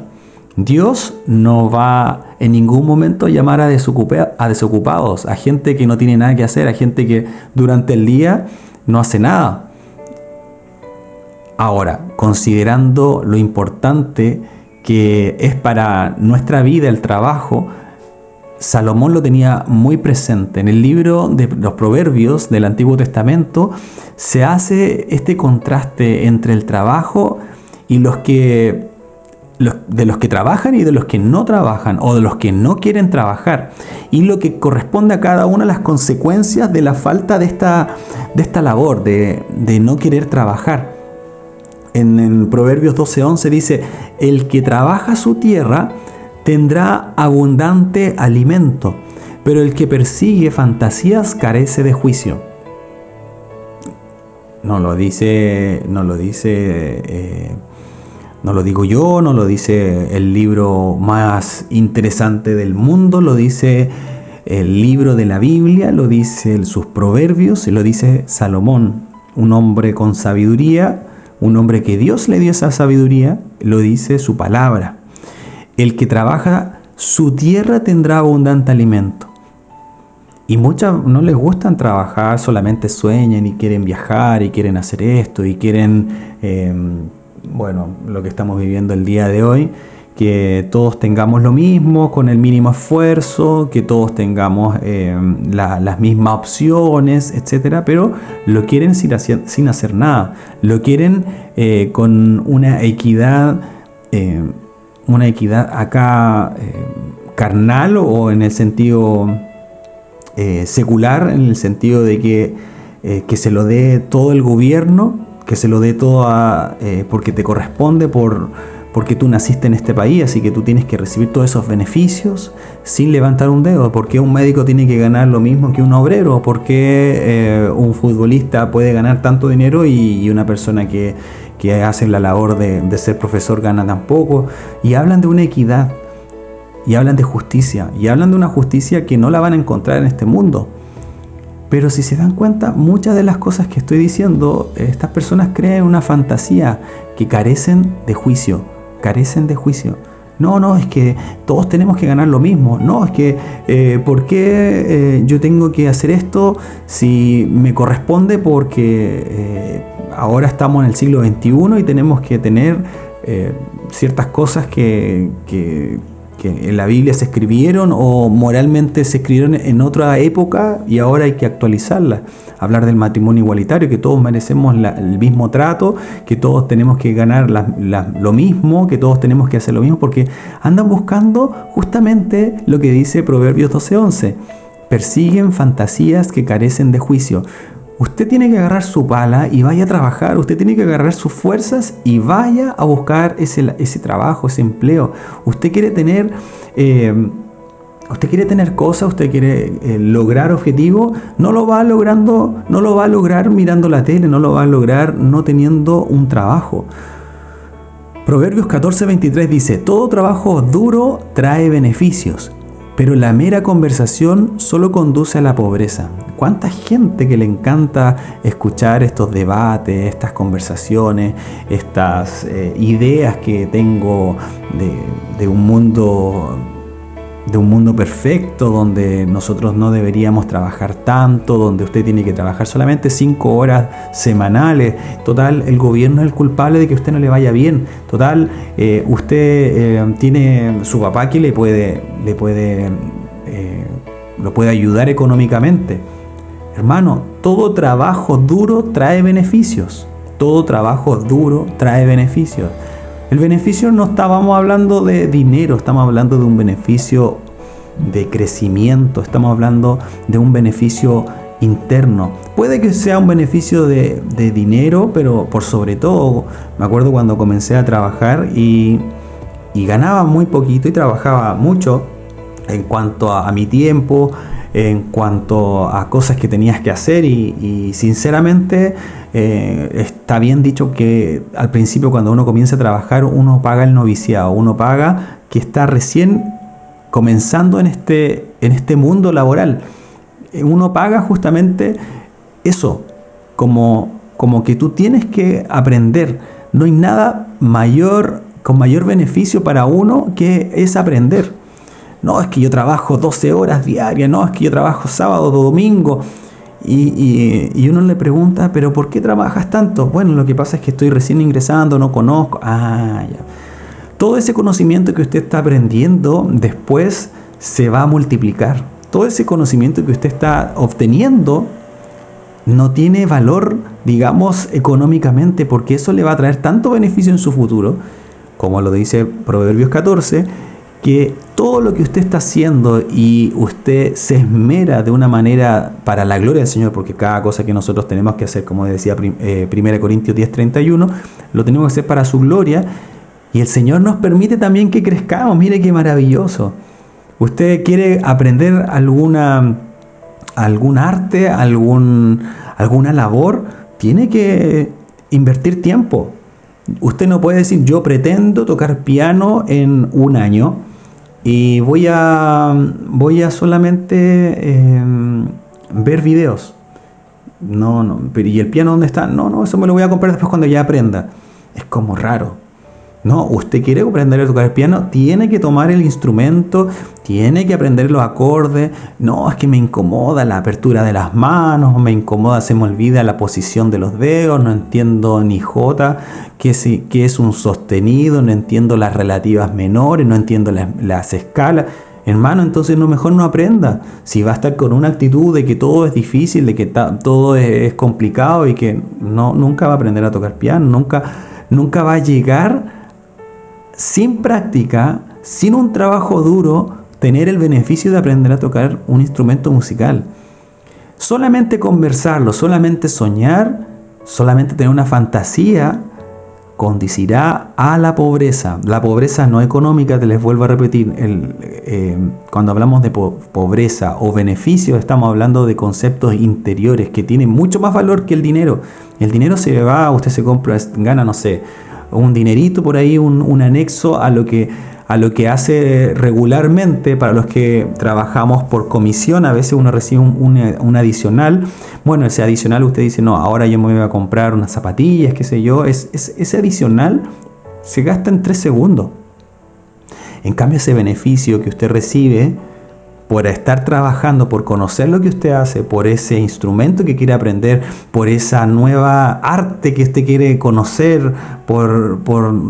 Dios no va en ningún momento a llamar a desocupados, a gente que no tiene nada que hacer, a gente que durante el día no hace nada. Ahora, considerando lo importante que es para nuestra vida el trabajo, Salomón lo tenía muy presente. En el libro de los Proverbios del Antiguo Testamento se hace este contraste entre el trabajo y los que de los que trabajan y de los que no trabajan o de los que no quieren trabajar y lo que corresponde a cada una de las consecuencias de la falta de esta, de esta labor, de, de no querer trabajar. En, Proverbios 12:11 dice, el que trabaja su tierra, tendrá abundante alimento, pero el que persigue fantasías carece de juicio. No lo dice, no lo dice, eh, no lo digo yo, no lo dice el libro más interesante del mundo, lo dice el libro de la Biblia, lo dice sus proverbios, lo dice Salomón, un hombre con sabiduría, un hombre que Dios le dio esa sabiduría, lo dice su palabra. El que trabaja su tierra tendrá abundante alimento. Y muchas no les gustan trabajar, solamente sueñan y quieren viajar y quieren hacer esto y quieren, em, bueno, lo que estamos viviendo el día de hoy, que todos tengamos lo mismo con el mínimo esfuerzo, que todos tengamos em, las mismas opciones, etcétera, pero lo quieren sin hacer, sin hacer nada, lo quieren eh, con una equidad em, una equidad acá eh, carnal o en el sentido eh, secular, en el sentido de que, eh, que, se lo dé todo el gobierno, que se lo dé todo porque te corresponde, por, porque tú naciste en este país, así que tú tienes que recibir todos esos beneficios sin levantar un dedo. ¿Por qué un médico tiene que ganar lo mismo que un obrero? ¿Por qué un futbolista puede ganar tanto dinero y una persona que que hacen la labor de, ser profesor ganan tan poco, y hablan de una equidad, y hablan de justicia, y hablan de una justicia que no la van a encontrar en este mundo. Pero si se dan cuenta, muchas de las cosas que estoy diciendo, estas personas creen una fantasía que carecen de juicio, carecen de juicio. No, no, es que todos tenemos que ganar lo mismo. No, es que eh, ¿por qué eh, yo tengo que hacer esto si me corresponde porque eh, ahora estamos en el siglo XXI y tenemos que tener eh, ciertas cosas que, en la Biblia se escribieron o moralmente se escribieron en otra época y ahora hay que actualizarlas. Hablar del matrimonio igualitario, que todos merecemos el mismo trato, que todos tenemos que ganar lo mismo, que todos tenemos que hacer lo mismo, porque andan buscando justamente lo que dice Proverbios 12:11. Persiguen fantasías que carecen de juicio. Usted tiene que agarrar su pala y vaya a trabajar, usted tiene que agarrar sus fuerzas y vaya a buscar ese, ese trabajo, ese empleo. Usted quiere tener... Eh, usted quiere tener cosas, usted quiere eh, lograr objetivos, no lo va logrando, no lo va a lograr mirando la tele, no lo va a lograr no teniendo un trabajo. Proverbios 14:23 dice, todo trabajo duro trae beneficios, pero la mera conversación solo conduce a la pobreza. ¿Cuánta gente que le encanta escuchar estos debates, estas conversaciones, estas eh, ideas que tengo de, de un mundo de un mundo perfecto donde nosotros no deberíamos trabajar tanto, donde usted tiene que trabajar solamente cinco horas semanales. Total, el gobierno es el culpable de que usted no le vaya bien. Total, eh, usted eh, tiene su papá que le puede, le puede, eh, lo puede ayudar económicamente. Hermano, todo trabajo duro trae beneficios. Todo trabajo duro trae beneficios. El beneficio no estábamos hablando de dinero, estamos hablando de un beneficio de crecimiento, estamos hablando de un beneficio interno. Puede que sea un beneficio de, dinero, pero por sobre todo, me acuerdo cuando comencé a trabajar y, ganaba muy poquito y trabajaba mucho en cuanto a mi tiempo, en cuanto a cosas que tenías que hacer y, sinceramente eh, está bien dicho que al principio cuando uno comienza a trabajar uno paga el noviciado, uno paga que está recién comenzando en este, en este mundo laboral. Uno paga justamente eso, como, como que tú tienes que aprender. No hay nada mayor, con mayor beneficio para uno que es aprender. No, es que yo trabajo 12 horas diarias, no, es que yo trabajo sábado, domingo. Y, uno le pregunta, ¿pero por qué trabajas tanto? Bueno, lo que pasa es que estoy recién ingresando, no conozco. Ah. Todo ese conocimiento que usted está aprendiendo después se va a multiplicar. Todo ese conocimiento que usted está obteniendo no tiene valor, digamos, económicamente, porque eso le va a traer tanto beneficio en su futuro, como lo dice Proverbios 14, que todo lo que usted está haciendo y usted se esmera de una manera para la gloria del Señor, porque cada cosa que nosotros tenemos que hacer, como decía 1 eh, Corintios 10:31, lo tenemos que hacer para su gloria y el Señor nos permite también que crezcamos. Mire qué maravilloso. Usted quiere aprender alguna, algún arte, algún, alguna labor, tiene que invertir tiempo. Usted no puede decir yo pretendo tocar piano en un año y voy a, voy a solamente em, ver videos. No, no, pero ¿y el piano dónde está? No, no, eso me lo voy a comprar después cuando ya aprenda. Es como raro. No, usted quiere aprender a tocar el piano, tiene que tomar el instrumento, tiene que aprender los acordes. No, es que me incomoda la apertura de las manos, me incomoda, se me olvida la posición de los dedos, no entiendo ni J, qué es, es un sostenido, no entiendo las relativas menores, no entiendo las, escalas. Hermano, entonces no mejor no aprenda. Si va a estar con una actitud de que todo es difícil, de que todo es, complicado y que no, nunca va a aprender a tocar piano, nunca, nunca va a llegar sin práctica, sin un trabajo duro, tener el beneficio de aprender a tocar un instrumento musical. Solamente conversarlo, solamente soñar, solamente tener una fantasía, conducirá a la pobreza. La pobreza no económica, te les vuelvo a repetir, eh, cuando hablamos de pobreza o beneficio, estamos hablando de conceptos interiores que tienen mucho más valor que el dinero. El dinero se va, usted se compra, gana, no sé, un dinerito por ahí, un, anexo a lo que a lo que hace regularmente para los que trabajamos por comisión, a veces uno recibe un, adicional. Bueno, ese adicional usted dice, no, ahora yo me voy a comprar unas zapatillas, qué sé yo. Es, ese adicional se gasta en tres segundos. En cambio, ese beneficio que usted recibe por estar trabajando, por conocer lo que usted hace, por ese instrumento que quiere aprender, por esa nueva arte que usted quiere conocer, por,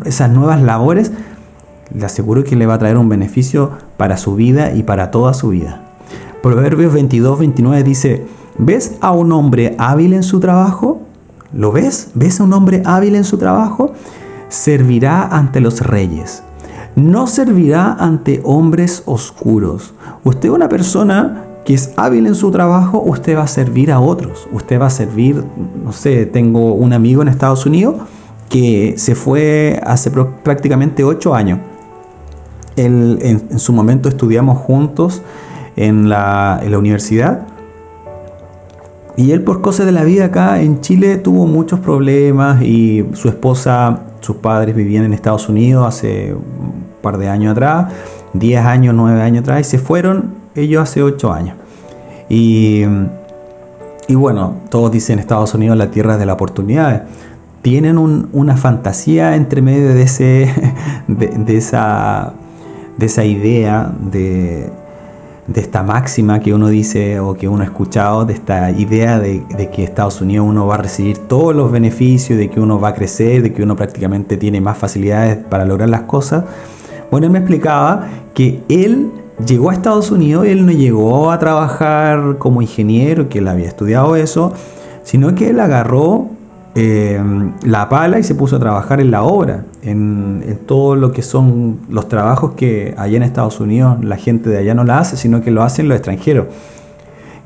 esas nuevas labores, le aseguro que le va a traer un beneficio para su vida y para toda su vida. Proverbios 22, 29 dice, ¿ves a un hombre hábil en su trabajo? ¿Lo ves? ¿Ves a un hombre hábil en su trabajo? Servirá ante los reyes no servirá ante hombres oscuros. Usted es una persona que es hábil en su trabajo, usted va a servir a otros. Usted va a servir, no sé, tengo un amigo en Estados Unidos que se fue hace prácticamente ocho años. en, su momento estudiamos juntos en la, en la universidad. Y él por cosas de la vida acá en Chile tuvo muchos problemas y su esposa sus padres vivían en Estados Unidos hace par de años atrás, 10 años, 9 años atrás, y se fueron ellos hace 8 años. Y, y bueno, todos dicen Estados Unidos la tierra de la oportunidad. Tienen una fantasía entre medio de, ese, [laughs] de, esa, de esa idea de, de esta máxima que uno dice o que uno ha escuchado, de esta idea de, que Estados Unidos uno va a recibir todos los beneficios, de que uno va a crecer, de que uno prácticamente tiene más facilidades para lograr las cosas. Bueno, él me explicaba que él llegó a Estados Unidos, él no llegó a trabajar como ingeniero, que él había estudiado eso, sino que él agarró eh, la pala y se puso a trabajar en la obra, en, todo lo que son los trabajos que allá en Estados Unidos la gente de allá no la hace, sino que lo hacen los extranjeros.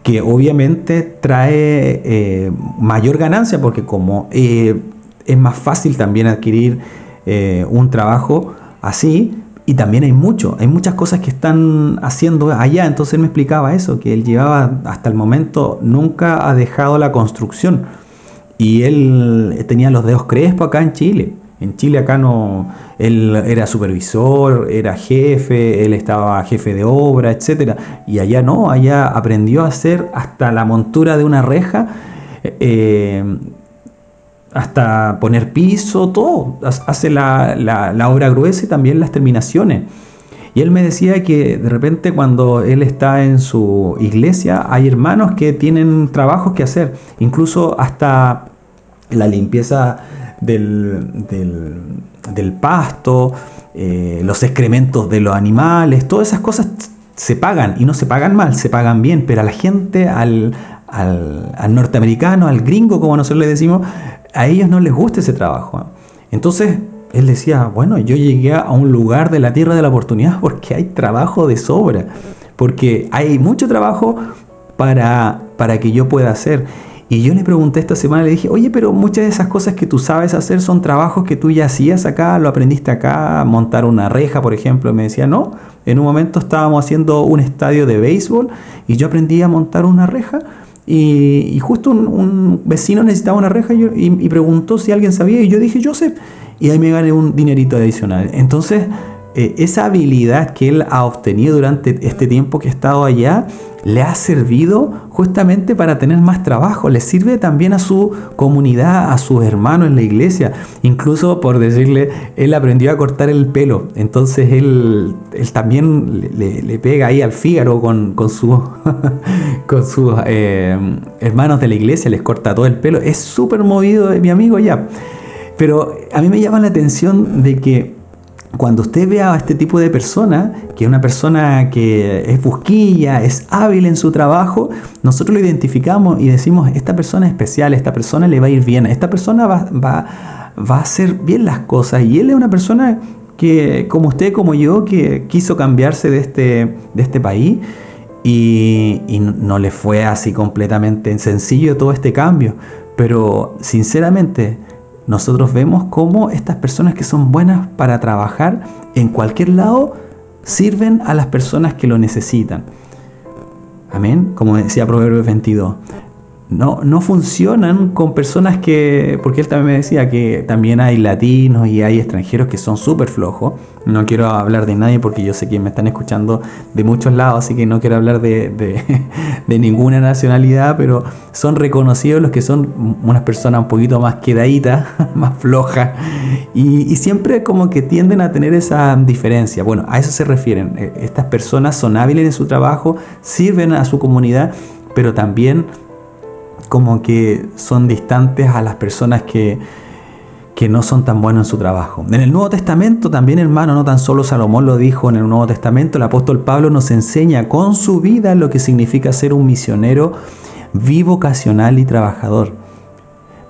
Que obviamente trae eh, mayor ganancia porque como eh, es más fácil también adquirir un trabajo así, y también hay mucho, hay muchas cosas que están haciendo allá. Entonces él me explicaba eso, que él llevaba hasta el momento, nunca ha dejado la construcción y él tenía los dedos crespos acá en Chile. En Chile acá no, él era supervisor, era jefe, él estaba jefe de obra, etc. Y allá no, allá aprendió a hacer hasta la montura de una reja, eh, hasta poner piso, todo. Hace la, la obra gruesa y también las terminaciones. Y él me decía que de repente cuando él está en su iglesia hay hermanos que tienen trabajos que hacer, incluso hasta la limpieza del, del, pasto, eh, los excrementos de los animales, todas esas cosas se pagan y no se pagan mal, se pagan bien, pero a la gente, al, al, norteamericano, al gringo, como nosotros le decimos, a ellos no les gusta ese trabajo. Entonces, él decía, bueno, yo llegué a un lugar de la tierra de la oportunidad porque hay trabajo de sobra, porque hay mucho trabajo para, para que yo pueda hacer. Y yo le pregunté esta semana, le dije, oye, pero muchas de esas cosas que tú sabes hacer son trabajos que tú ya hacías acá, lo aprendiste acá, montar una reja, por ejemplo. Y me decía, no, en un momento estábamos haciendo un estadio de béisbol y yo aprendí a montar una reja. Y, justo un, vecino necesitaba una reja y, y, preguntó si alguien sabía y yo dije, yo sé. Y ahí me gané un dinerito adicional. Entonces, eh, esa habilidad que él ha obtenido durante este tiempo que ha estado allá le ha servido justamente para tener más trabajo, le sirve también a su comunidad, a sus hermanos en la iglesia. Incluso por decirle, él aprendió a cortar el pelo, entonces él, él también le, pega ahí al Fígaro con, con, [laughs] con sus eh, hermanos de la iglesia, les corta todo el pelo. Es súper movido mi amigo ya. Pero a mí me llama la atención de que cuando usted vea a este tipo de persona, que es una persona que es busquilla, es hábil en su trabajo, nosotros lo identificamos y decimos, esta persona es especial, esta persona le va a ir bien, esta persona va, va, a hacer bien las cosas. Y él es una persona que, como usted, como yo, que quiso cambiarse de este, de este país y, y no le fue así completamente sencillo todo este cambio. Pero sinceramente, nosotros vemos cómo estas personas que son buenas para trabajar en cualquier lado sirven a las personas que lo necesitan. Amén, como decía Proverbios 22 no, no funcionan con personas que, porque él también me decía que también hay latinos y hay extranjeros que son súper flojos. No quiero hablar de nadie porque yo sé que me están escuchando de muchos lados, así que no quiero hablar de, [laughs] ninguna nacionalidad, pero son reconocidos los que son unas personas un poquito más quedaditas, [laughs] más flojas, y, siempre como que tienden a tener esa diferencia. Bueno, a eso se refieren. E, estas personas son hábiles en su trabajo, sirven a su comunidad, pero también como que son distantes a las personas que, que no son tan buenos en su trabajo. En el Nuevo Testamento también, hermano, no tan solo Salomón lo dijo en el Nuevo Testamento, el apóstol Pablo nos enseña con su vida lo que significa ser un misionero vivocacional y trabajador.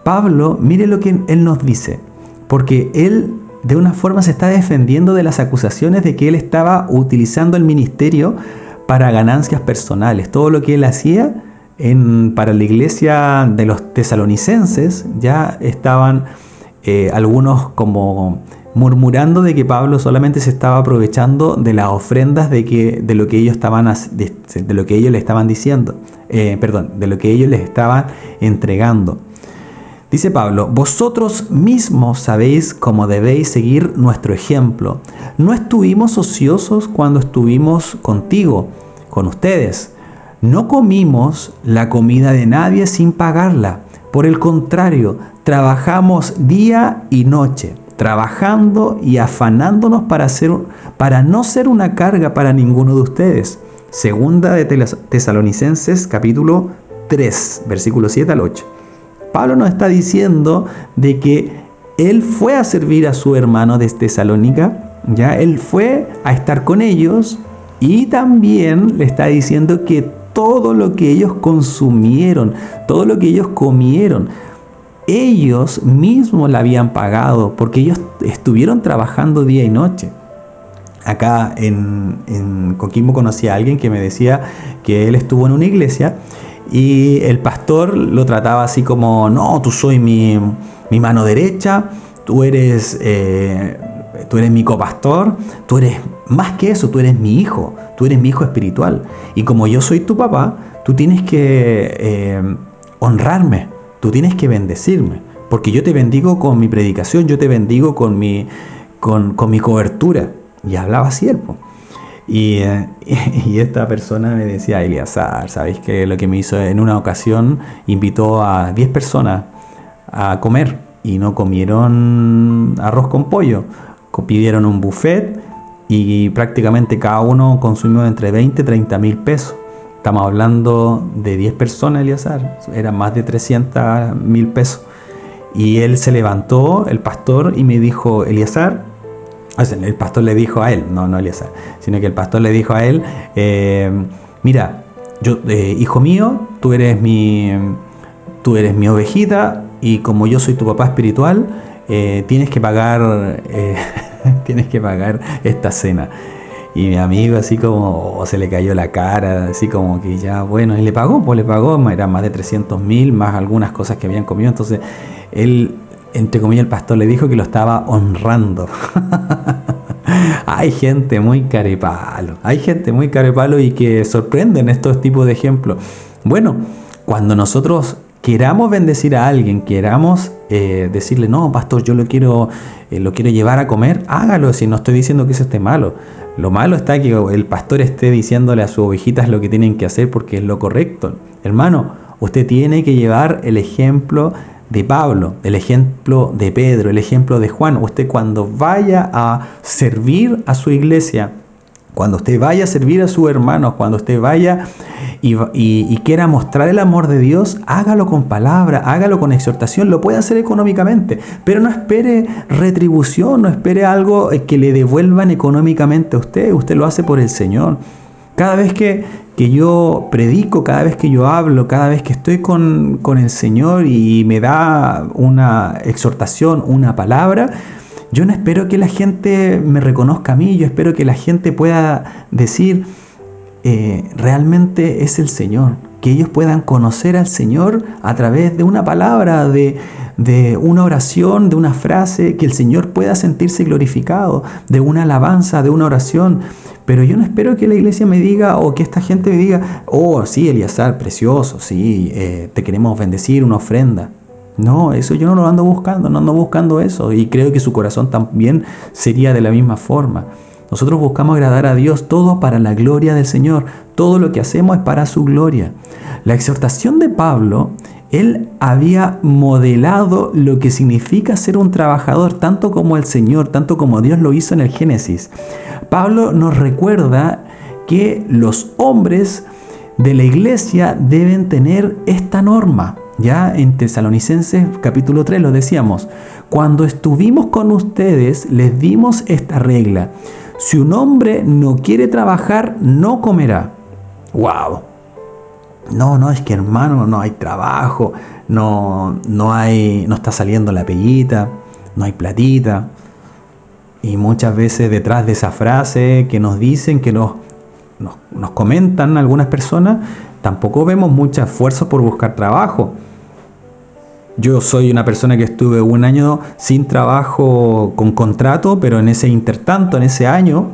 Pablo, mire lo que él nos dice, porque él de una forma se está defendiendo de las acusaciones de que él estaba utilizando el ministerio para ganancias personales. Todo lo que él hacía para la iglesia de los tesalonicenses ya estaban eh, algunos como murmurando de que Pablo solamente se estaba aprovechando de las ofrendas de, que, de lo que ellos estaban de, lo que ellos le estaban diciendo, eh, perdón, de lo que ellos les estaban entregando. Dice Pablo, vosotros mismos sabéis cómo debéis seguir nuestro ejemplo. No estuvimos ociosos cuando estuvimos contigo, con ustedes. No comimos la comida de nadie sin pagarla. Por el contrario, trabajamos día y noche, trabajando y afanándonos para, no ser una carga para ninguno de ustedes. Segunda de Tesalonicenses capítulo 3, versículo 7 al 8. Pablo nos está diciendo de que él fue a servir a su hermano de Tesalónica, ya él fue a estar con ellos y también le está diciendo que todo lo que ellos consumieron, todo lo que ellos comieron, ellos mismos la habían pagado porque ellos estuvieron trabajando día y noche. Acá en, Coquimbo conocí a alguien que me decía que él estuvo en una iglesia y el pastor lo trataba así como, no, tú soy mi, mano derecha, tú eres, eh, tú eres mi copastor, tú eres más que eso, tú eres mi hijo, tú eres mi hijo espiritual. Y como yo soy tu papá, tú tienes que eh, honrarme, tú tienes que bendecirme, porque yo te bendigo con mi predicación, yo te bendigo con mi, con, mi cobertura. Y hablaba así él. Eh, [laughs] y, esta persona me decía, Eliazar, ¿sabéis que lo que me hizo en una ocasión? Invitó a 10 personas a comer y no comieron arroz con pollo, pidieron un buffet y prácticamente cada uno consumió entre 20 y 30 mil pesos. Estamos hablando de 10 personas, Eliazar, eran más de 300 mil pesos. Y él se levantó, el pastor, y me dijo, Eliazar, el pastor le dijo a él, no, no Eliezer, sino que el pastor le dijo a él, eh, mira, yo, eh, hijo mío, tú eres mi, tú eres mi ovejita y como yo soy tu papá espiritual, eh, tienes que pagar, [laughs] tienes que pagar esta cena. Y mi amigo así como oh, se le cayó la cara, así como que ya, bueno, y le pagó, pues le pagó, eran más de 300 mil, más algunas cosas que habían comido, entonces él entre comillas, el pastor le dijo que lo estaba honrando. [laughs] hay gente muy carepalo, hay gente muy carepalo y que sorprenden estos tipos de ejemplos. Bueno, cuando nosotros queramos bendecir a alguien, queramos eh, decirle, no, pastor, yo lo quiero, eh, lo quiero llevar a comer, hágalo, si no estoy diciendo que eso esté malo. Lo malo está que el pastor esté diciéndole a sus ovejitas lo que tienen que hacer porque es lo correcto. Hermano, usted tiene que llevar el ejemplo de Pablo, el ejemplo de Pedro, el ejemplo de Juan. Usted cuando vaya a servir a su iglesia, cuando usted vaya a servir a sus hermanos, cuando usted vaya y, quiera mostrar el amor de Dios, hágalo con palabra, hágalo con exhortación, lo puede hacer económicamente, pero no espere retribución, no espere algo que le devuelvan económicamente a usted, usted lo hace por el Señor. Cada vez que, yo predico, cada vez que yo hablo, cada vez que estoy con, el Señor y me da una exhortación, una palabra, yo no espero que la gente me reconozca a mí, yo espero que la gente pueda decir, eh, realmente es el Señor, que ellos puedan conocer al Señor a través de una palabra, de, de una oración, de una frase, que el Señor pueda sentirse glorificado, de una alabanza, de una oración. Pero yo no espero que la iglesia me diga o que esta gente me diga, oh, sí, Eliazar, precioso, sí, eh, te queremos bendecir, una ofrenda. No, eso yo no lo ando buscando, no ando buscando eso. Y creo que su corazón también sería de la misma forma. Nosotros buscamos agradar a Dios todo para la gloria del Señor. Todo lo que hacemos es para su gloria. La exhortación de Pablo, él había modelado lo que significa ser un trabajador, tanto como el Señor, tanto como Dios lo hizo en el Génesis. Pablo nos recuerda que los hombres de la iglesia deben tener esta norma. Ya en Tesalonicenses capítulo 3 lo decíamos, cuando estuvimos con ustedes les dimos esta regla. Si un hombre no quiere trabajar, no comerá. ¡Wow! No, no, es que hermano, no hay trabajo, no, no hay, no está saliendo la pellita, no hay platita. Y muchas veces detrás de esa frase que nos dicen, que nos, nos, comentan algunas personas, tampoco vemos mucho esfuerzo por buscar trabajo. Yo soy una persona que estuve un año sin trabajo con contrato, pero en ese intertanto, en ese año,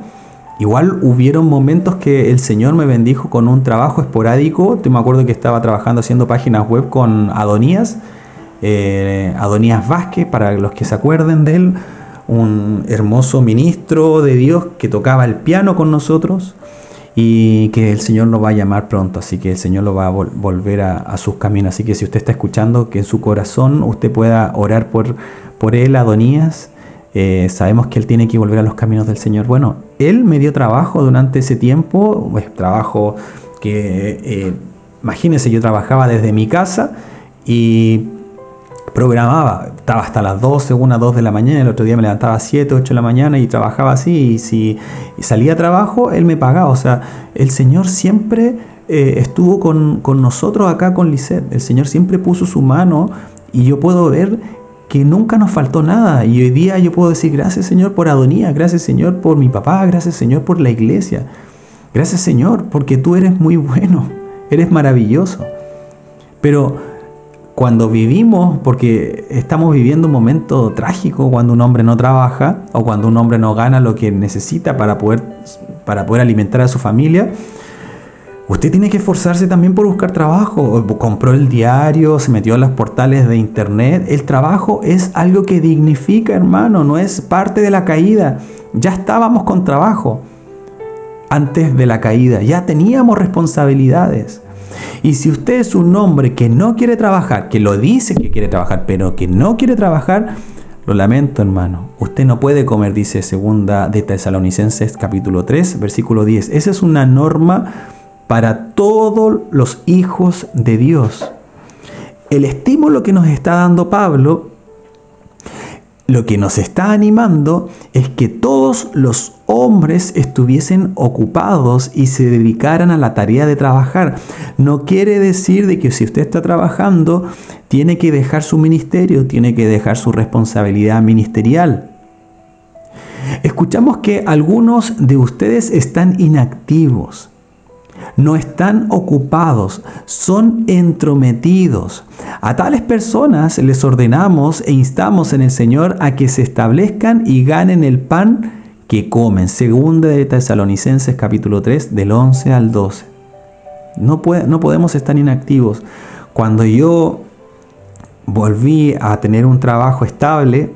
igual hubieron momentos que el Señor me bendijo con un trabajo esporádico. Te me acuerdo que estaba trabajando haciendo páginas web con Adonías eh, Adonías Vázquez, para los que se acuerden de él, un hermoso ministro de Dios que tocaba el piano con nosotros y que el Señor lo va a llamar pronto, así que el Señor lo va a volver a, sus caminos. Así que si usted está escuchando, que en su corazón usted pueda orar por, por él, Adonías. Eh, sabemos que él tiene que volver a los caminos del Señor. Bueno, él me dio trabajo durante ese tiempo, pues, trabajo que, eh, imagínense, yo trabajaba desde mi casa y programaba, estaba hasta las 12, 1, 2 de la mañana, el otro día me levantaba a 7, 8 de la mañana y trabajaba así, y si salía a trabajo, él me pagaba, o sea, el Señor siempre eh, estuvo con, nosotros acá con Lisset, el Señor siempre puso su mano y yo puedo ver que nunca nos faltó nada. Y hoy día yo puedo decir gracias Señor por Adonía, gracias Señor por mi papá, gracias Señor por la iglesia, gracias Señor porque tú eres muy bueno, eres maravilloso. Pero cuando vivimos, porque estamos viviendo un momento trágico cuando un hombre no trabaja o cuando un hombre no gana lo que necesita para poder, para poder alimentar a su familia, usted tiene que esforzarse también por buscar trabajo. Compró el diario, se metió en los portales de internet. El trabajo es algo que dignifica, hermano, no es parte de la caída. Ya estábamos con trabajo antes de la caída, ya teníamos responsabilidades. Y si usted es un hombre que no quiere trabajar, que lo dice que quiere trabajar, pero que no quiere trabajar, lo lamento, hermano. Usted no puede comer, dice segunda de Tesalonicenses capítulo 3, versículo 10. Esa es una norma para todos los hijos de Dios. El estímulo que nos está dando Pablo lo que nos está animando es que todos los hombres estuviesen ocupados y se dedicaran a la tarea de trabajar. No quiere decir de que si usted está trabajando, tiene que dejar su ministerio, tiene que dejar su responsabilidad ministerial. Escuchamos que algunos de ustedes están inactivos no están ocupados, son entrometidos. A tales personas les ordenamos e instamos en el Señor a que se establezcan y ganen el pan que comen. Segunda de Tesalonicenses capítulo 3 del 11 al 12. No, no podemos estar inactivos. Cuando yo volví a tener un trabajo estable,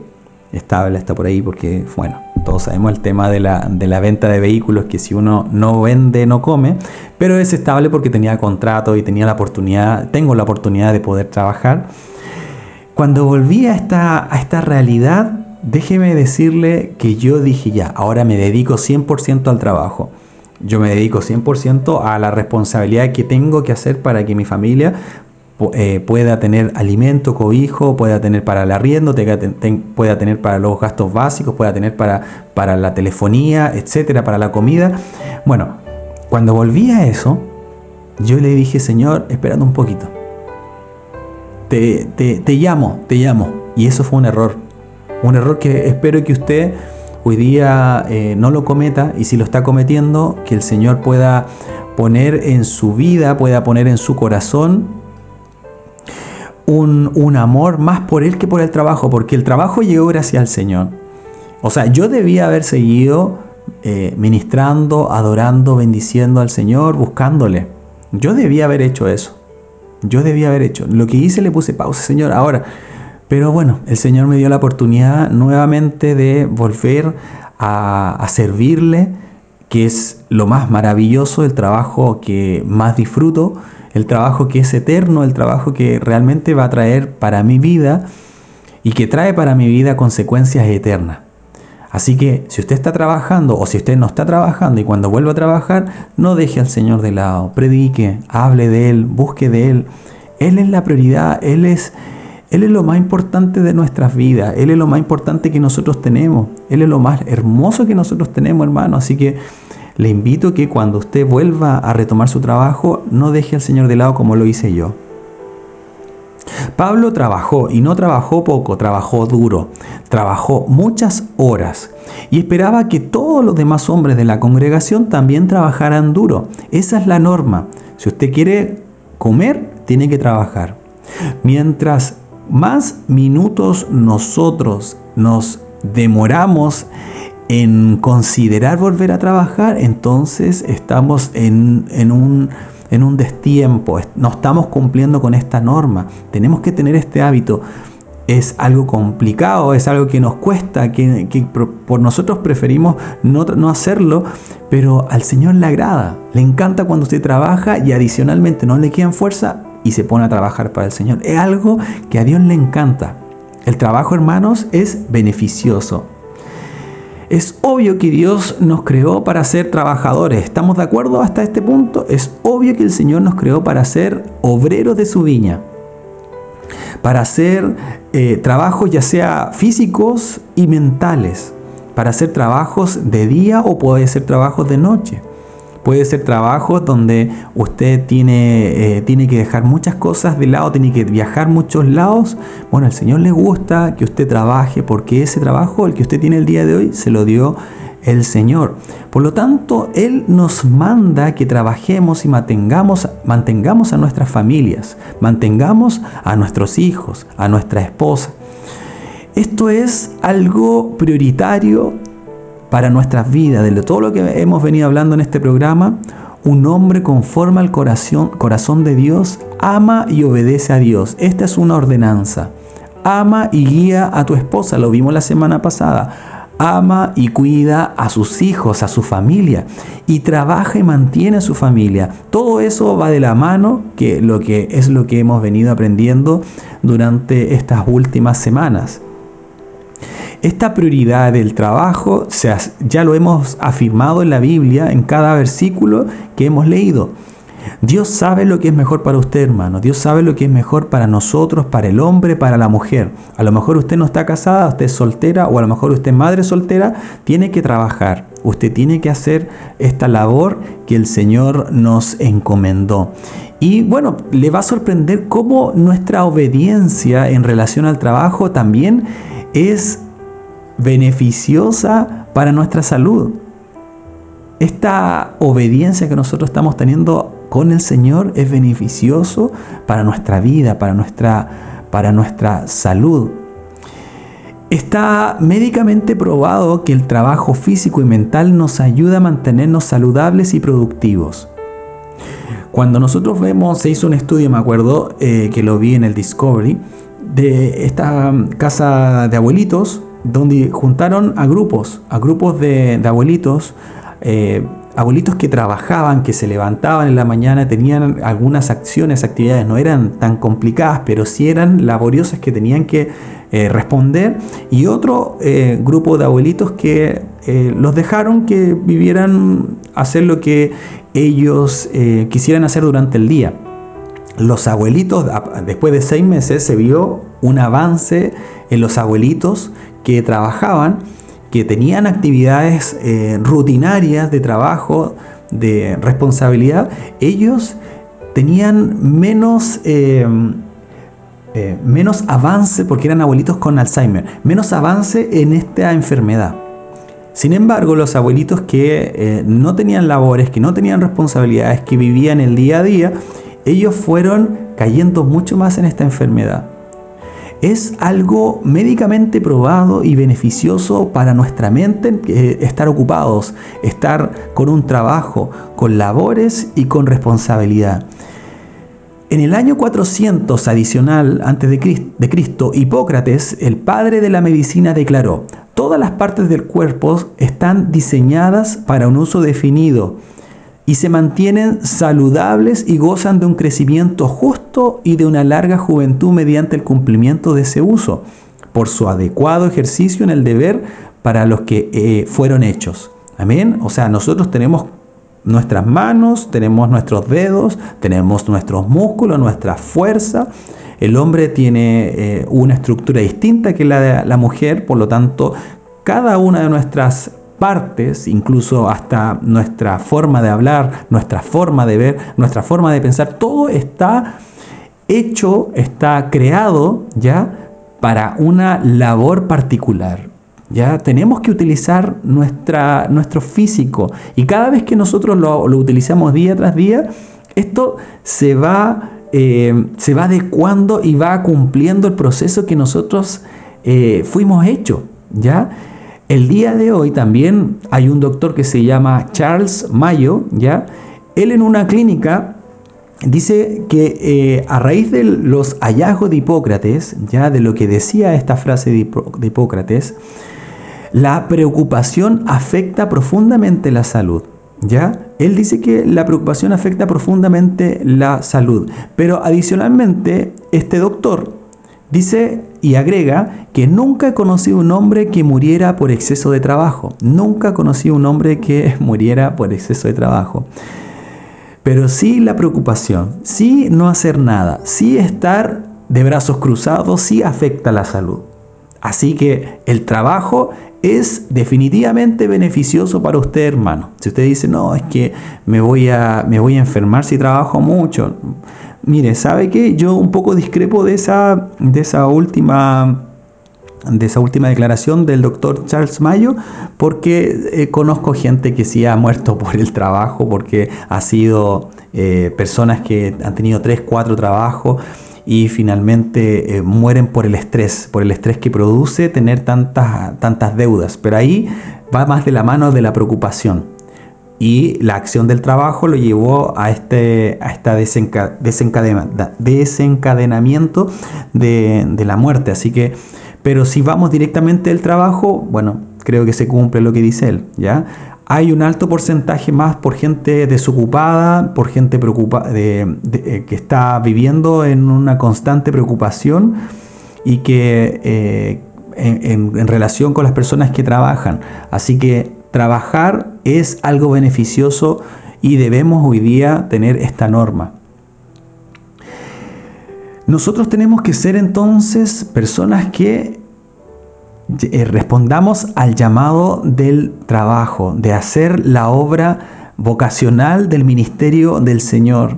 estable está por ahí porque, bueno, todos sabemos el tema de la, de la, venta de vehículos, que si uno no vende, no come, pero es estable porque tenía contrato y tenía la oportunidad, tengo la oportunidad de poder trabajar. Cuando volví a esta, a esta realidad, déjeme decirle que yo dije ya, ahora me dedico 100% al trabajo. Yo me dedico 100% a la responsabilidad que tengo que hacer para que mi familia eh, pueda tener alimento, cobijo, pueda tener para el arriendo, pueda tener para los gastos básicos, pueda tener para, para la telefonía, etcétera, para la comida. Bueno, cuando volví a eso, yo le dije, Señor, espérate un poquito. Te, te, llamo, te llamo. Y eso fue un error. Un error que espero que usted hoy día eh, no lo cometa y si lo está cometiendo, que el Señor pueda poner en su vida, pueda poner en su corazón un, amor más por Él que por el trabajo, porque el trabajo llegó gracias al Señor. O sea, yo debía haber seguido eh, ministrando, adorando, bendiciendo al Señor, buscándole. Yo debía haber hecho eso. Yo debía haber hecho. Lo que hice le puse pausa, Señor, ahora. Pero bueno, el Señor me dio la oportunidad nuevamente de volver a servirle, que es lo más maravilloso, el trabajo que más disfruto el trabajo que es eterno, el trabajo que realmente va a traer para mi vida y que trae para mi vida consecuencias eternas. Así que si usted está trabajando o si usted no está trabajando y cuando vuelva a trabajar, no deje al Señor de lado, predique, hable de Él, busque de Él. Él es la prioridad, Él es, Él es lo más importante de nuestras vidas, Él es lo más importante que nosotros tenemos, Él es lo más hermoso que nosotros tenemos, hermano. Así que le invito que cuando usted vuelva a retomar su trabajo, no deje al Señor de lado como lo hice yo. Pablo trabajó y no trabajó poco, trabajó duro, trabajó muchas horas y esperaba que todos los demás hombres de la congregación también trabajaran duro. Esa es la norma. Si usted quiere comer, tiene que trabajar. Mientras más minutos nosotros nos demoramos en considerar volver a trabajar, entonces estamos en, un, destiempo, no estamos cumpliendo con esta norma. Tenemos que tener este hábito. Es algo complicado, es algo que nos cuesta, que, por nosotros preferimos no, no hacerlo, pero al Señor le agrada, le encanta cuando usted trabaja y adicionalmente no le quedan fuerza y se pone a trabajar para el Señor. Es algo que a Dios le encanta. El trabajo, hermanos, es beneficioso. Es obvio que Dios nos creó para ser trabajadores. ¿Estamos de acuerdo hasta este punto? Es obvio que el Señor nos creó para ser obreros de su viña. Para hacer eh, trabajos ya sea físicos y mentales. Para hacer trabajos de día o puede ser trabajos de noche. Puede ser trabajos donde usted tiene, eh, tiene que dejar muchas cosas de lado, tiene que viajar muchos lados. Bueno, al Señor le gusta que usted trabaje porque ese trabajo, el que usted tiene el día de hoy, se lo dio el Señor. Por lo tanto, Él nos manda que trabajemos y mantengamos, mantengamos a nuestras familias, mantengamos a nuestros hijos, a nuestra esposa. Esto es algo prioritario para nuestras vidas, de todo lo que hemos venido hablando en este programa, un hombre conforme al corazón, corazón de Dios ama y obedece a Dios. Esta es una ordenanza. Ama y guía a tu esposa, lo vimos la semana pasada. Ama y cuida a sus hijos, a su familia. Y trabaja y mantiene a su familia. Todo eso va de la mano, que, lo que es lo que hemos venido aprendiendo durante estas últimas semanas. Esta prioridad del trabajo ya lo hemos afirmado en la Biblia, en cada versículo que hemos leído. Dios sabe lo que es mejor para usted, hermano. Dios sabe lo que es mejor para nosotros, para el hombre, para la mujer. A lo mejor usted no está casada, usted es soltera, o a lo mejor usted es madre soltera, tiene que trabajar. Usted tiene que hacer esta labor que el Señor nos encomendó. Y bueno, le va a sorprender cómo nuestra obediencia en relación al trabajo también es beneficiosa para nuestra salud. Esta obediencia que nosotros estamos teniendo con el Señor es beneficioso para nuestra vida, para nuestra, para nuestra salud. Está médicamente probado que el trabajo físico y mental nos ayuda a mantenernos saludables y productivos. Cuando nosotros vemos, se hizo un estudio, me acuerdo, eh, que lo vi en el Discovery, de esta casa de abuelitos donde juntaron a grupos, a grupos de, abuelitos, eh, abuelitos que trabajaban, que se levantaban en la mañana, tenían algunas acciones, actividades, no eran tan complicadas, pero sí eran laboriosas que tenían que eh, responder, y otro eh, grupo de abuelitos que los dejaron que vivieran, hacer lo que ellos quisieran hacer durante el día. Los abuelitos, después de seis meses, se vio un avance en los abuelitos que trabajaban, que tenían actividades eh, rutinarias de trabajo, de responsabilidad, ellos tenían menos, eh, eh, menos avance, porque eran abuelitos con Alzheimer, menos avance en esta enfermedad. Sin embargo, los abuelitos que no tenían labores, que no tenían responsabilidades, que vivían el día a día, ellos fueron cayendo mucho más en esta enfermedad es algo médicamente probado y beneficioso para nuestra mente estar ocupados, estar con un trabajo, con labores y con responsabilidad. En el año 400 adicional antes de Cristo, Hipócrates, el padre de la medicina, declaró, todas las partes del cuerpo están diseñadas para un uso definido y se mantienen saludables y gozan de un crecimiento justo y de una larga juventud mediante el cumplimiento de ese uso, por su adecuado ejercicio en el deber para los que eh, fueron hechos. Amén. O sea, nosotros tenemos nuestras manos, tenemos nuestros dedos, tenemos nuestros músculos, nuestra fuerza. El hombre tiene eh, una estructura distinta que la de la mujer, por lo tanto, cada una de nuestras partes, incluso hasta nuestra forma de hablar, nuestra forma de ver, nuestra forma de pensar, todo está hecho, está creado ya para una labor particular. Ya tenemos que utilizar nuestro físico y cada vez que nosotros lo, utilizamos día tras día, esto se va, eh, se va adecuando y va cumpliendo el proceso que nosotros eh, fuimos hechos. ¿ya? El día de hoy también hay un doctor que se llama Charles Mayo, ¿ya? Él en una clínica dice que eh, a raíz de los hallazgos de Hipócrates, ya de lo que decía esta frase de, Hipócrates, la preocupación afecta profundamente la salud. ¿Ya? Él dice que la preocupación afecta profundamente la salud. Pero adicionalmente, este doctor dice y agrega que nunca he conocido un hombre que muriera por exceso de trabajo. Nunca he conocido un hombre que [laughs] muriera por exceso de trabajo. Pero sí la preocupación, sí no hacer nada, sí estar de brazos cruzados, sí afecta la salud. Así que el trabajo es definitivamente beneficioso para usted, hermano. Si usted dice, no, es que me voy a, me voy a enfermar si trabajo mucho. Mire, ¿sabe qué? Yo un poco discrepo de esa, de esa última de esa última declaración del doctor Charles Mayo, porque eh, conozco gente que sí ha muerto [laughs] por el trabajo, porque ha sido eh, personas que han tenido tres, cuatro trabajos y finalmente eh, mueren por el estrés, por el estrés que produce tener tantas, tantas deudas. Pero ahí va más de la mano de la preocupación. Y la acción del trabajo lo llevó a este a esta desencadenamiento de, la muerte. Así que pero si vamos directamente del trabajo, bueno, creo que se cumple lo que dice él, ¿ya? Hay un alto porcentaje más por gente desocupada, por gente preocupada, eh, que está viviendo en una constante preocupación y que eh, en relación con las personas que trabajan. Así que trabajar es algo beneficioso y debemos hoy día tener esta norma. Nosotros tenemos que ser entonces personas que eh, respondamos al llamado del trabajo, de hacer la obra vocacional del ministerio del Señor.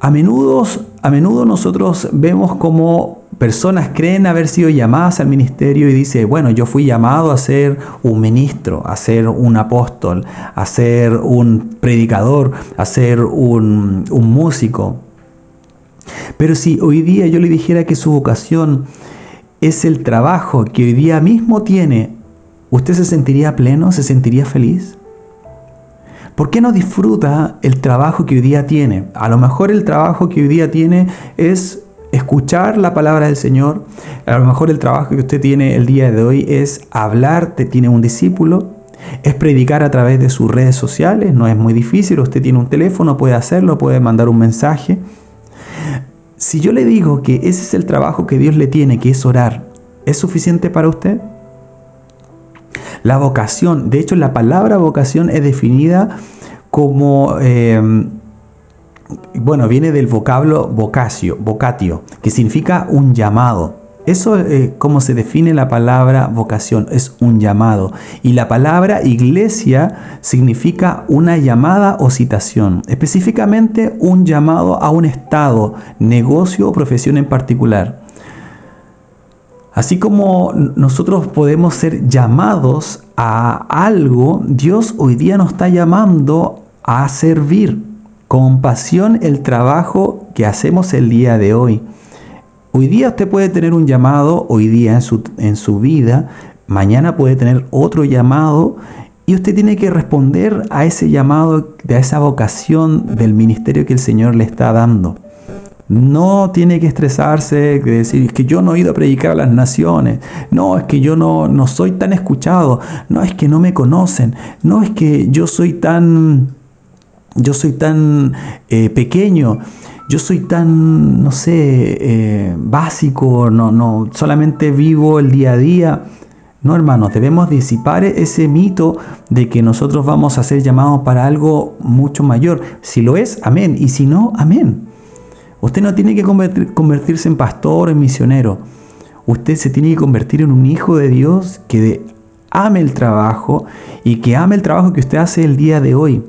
A menudo, a menudo nosotros vemos como personas creen haber sido llamadas al ministerio y dice, bueno, yo fui llamado a ser un ministro, a ser un apóstol, a ser un predicador, a ser un, un músico. Pero si hoy día yo le dijera que su vocación es el trabajo que hoy día mismo tiene, ¿usted se sentiría pleno? ¿Se sentiría feliz? ¿Por qué no disfruta el trabajo que hoy día tiene? A lo mejor el trabajo que hoy día tiene es escuchar la palabra del Señor. A lo mejor el trabajo que usted tiene el día de hoy es hablar, te tiene un discípulo, es predicar a través de sus redes sociales, no es muy difícil, usted tiene un teléfono, puede hacerlo, puede mandar un mensaje. Si yo le digo que ese es el trabajo que Dios le tiene, que es orar, ¿es suficiente para usted? La vocación, de hecho la palabra vocación es definida como, em, bueno, viene del vocablo vocatio, vocatio, que significa un llamado. Eso es eh, como se define la palabra vocación, es un llamado. Y la palabra iglesia significa una llamada o citación, específicamente un llamado a un estado, negocio o profesión en particular. Así como nosotros podemos ser llamados a algo, Dios hoy día nos está llamando a servir con pasión el trabajo que hacemos el día de hoy. Hoy día usted puede tener un llamado, hoy día en su, en su vida, mañana puede tener otro llamado y usted tiene que responder a ese llamado, a esa vocación del ministerio que el Señor le está dando. No tiene que estresarse, que decir, es que yo no he ido a predicar a las naciones, no, es que yo no, no soy tan escuchado, no, es que no me conocen, no, es que yo soy tan, yo soy tan eh, pequeño yo soy tan, no sé, eh, básico, no, no, solamente vivo el día a día. No, hermanos, debemos disipar ese mito de que nosotros vamos a ser llamados para algo mucho mayor. Si lo es, amén. Y si no, amén. Usted no tiene que convertirse en pastor, en misionero. Usted se tiene que convertir en un hijo de Dios que ame el trabajo y que ame el trabajo que usted hace el día de hoy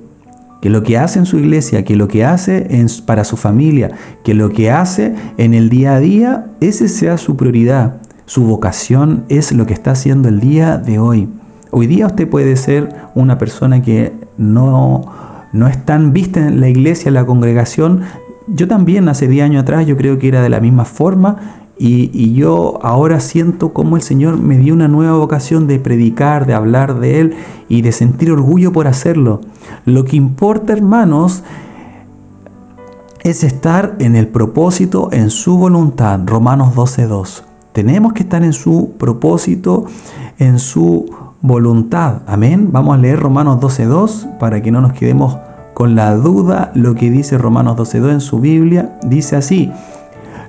que lo que hace en su iglesia, que lo que hace para su familia, que lo que hace en el día a día, ese sea su prioridad. Su vocación es lo que está haciendo el día de hoy. Hoy día usted puede ser una persona que no, no es tan vista en la iglesia, en la congregación. Yo también hace 10 años atrás yo creo que era de la misma forma y, yo ahora siento como el Señor me dio una nueva vocación de predicar, de hablar de Él y de sentir orgullo por hacerlo. Lo que importa, hermanos, es estar en el propósito, en su voluntad. Romanos 12.2. Tenemos que estar en su propósito, en su voluntad. Amén. Vamos a leer Romanos 12.2 para que no nos quedemos con la duda. Lo que dice Romanos 12.2 en su Biblia dice así.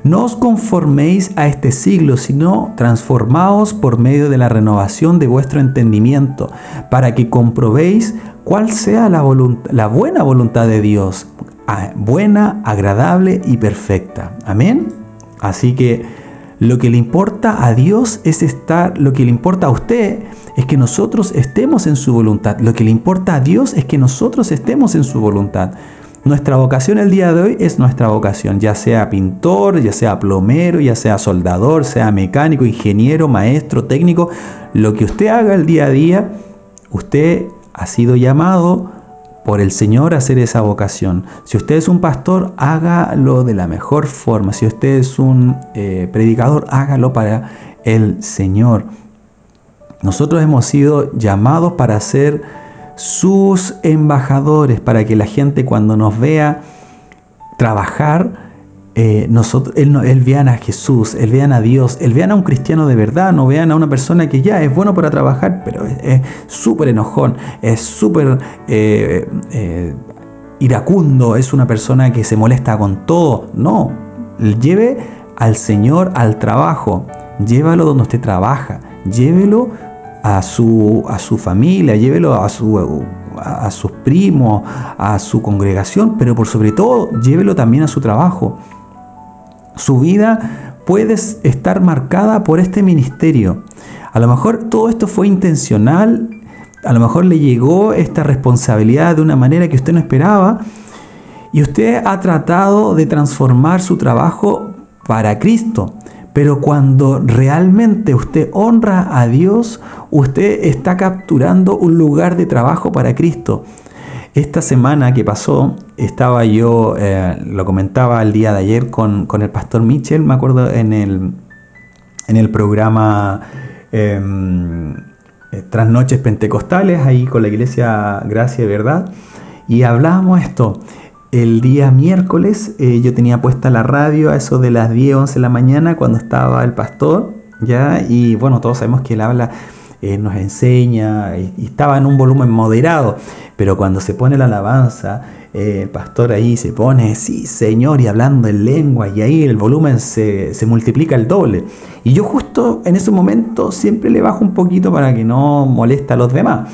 No os conforméis a este siglo, sino transformaos por medio de la renovación de vuestro entendimiento, para que comprobéis cuál sea la, buena voluntad de Dios, buena, agradable y perfecta. Amén. Así que lo que le importa a Dios es estar, lo que le importa a usted es que nosotros estemos en su voluntad. Lo que le importa a Dios es que nosotros estemos en su voluntad. Nuestra vocación el día de hoy es nuestra vocación, ya sea pintor, ya sea plomero, ya sea soldador, sea mecánico, ingeniero, maestro, técnico, lo que usted haga el día a día, usted ha sido llamado por el Señor hacer esa vocación. Si usted es un pastor, hágalo de la mejor forma. Si usted es un eh, predicador, hágalo para el Señor. Nosotros hemos sido llamados para ser sus embajadores, para que la gente cuando nos vea trabajar, eh, nosotros, él, vean a Jesús, él vean a Dios, él vean a un cristiano de verdad, no vean a una persona que ya es bueno para trabajar, pero es súper enojón, es súper eh, eh, iracundo, es una persona que se molesta con todo. No, lleve al Señor al trabajo, llévalo donde usted trabaja, llévelo a su, a su familia, llévelo a su a sus primos, a su congregación, pero por sobre todo llévelo también a su trabajo. Su vida puede estar marcada por este ministerio. A lo mejor todo esto fue intencional, a lo mejor le llegó esta responsabilidad de una manera que usted no esperaba y usted ha tratado de transformar su trabajo para Cristo. Pero cuando realmente usted honra a Dios, usted está capturando un lugar de trabajo para Cristo. Esta semana que pasó, estaba yo, eh, lo comentaba el día de ayer con, el pastor Mitchell, me acuerdo en el, en el programa eh, Tras Noches Pentecostales, ahí con la iglesia Gracia y Verdad, y hablábamos esto. El día miércoles eh, yo tenía puesta la radio a eso de las 10, 11 de la mañana cuando estaba el pastor, ¿ya? Y bueno, todos sabemos que él habla eh, nos enseña y, estaba en un volumen moderado, pero cuando se pone la alabanza, eh, el pastor ahí se pone, sí, Señor, y hablando en lengua, y ahí el volumen se, se multiplica el doble. Y yo justo en ese momento siempre le bajo un poquito para que no moleste a los demás.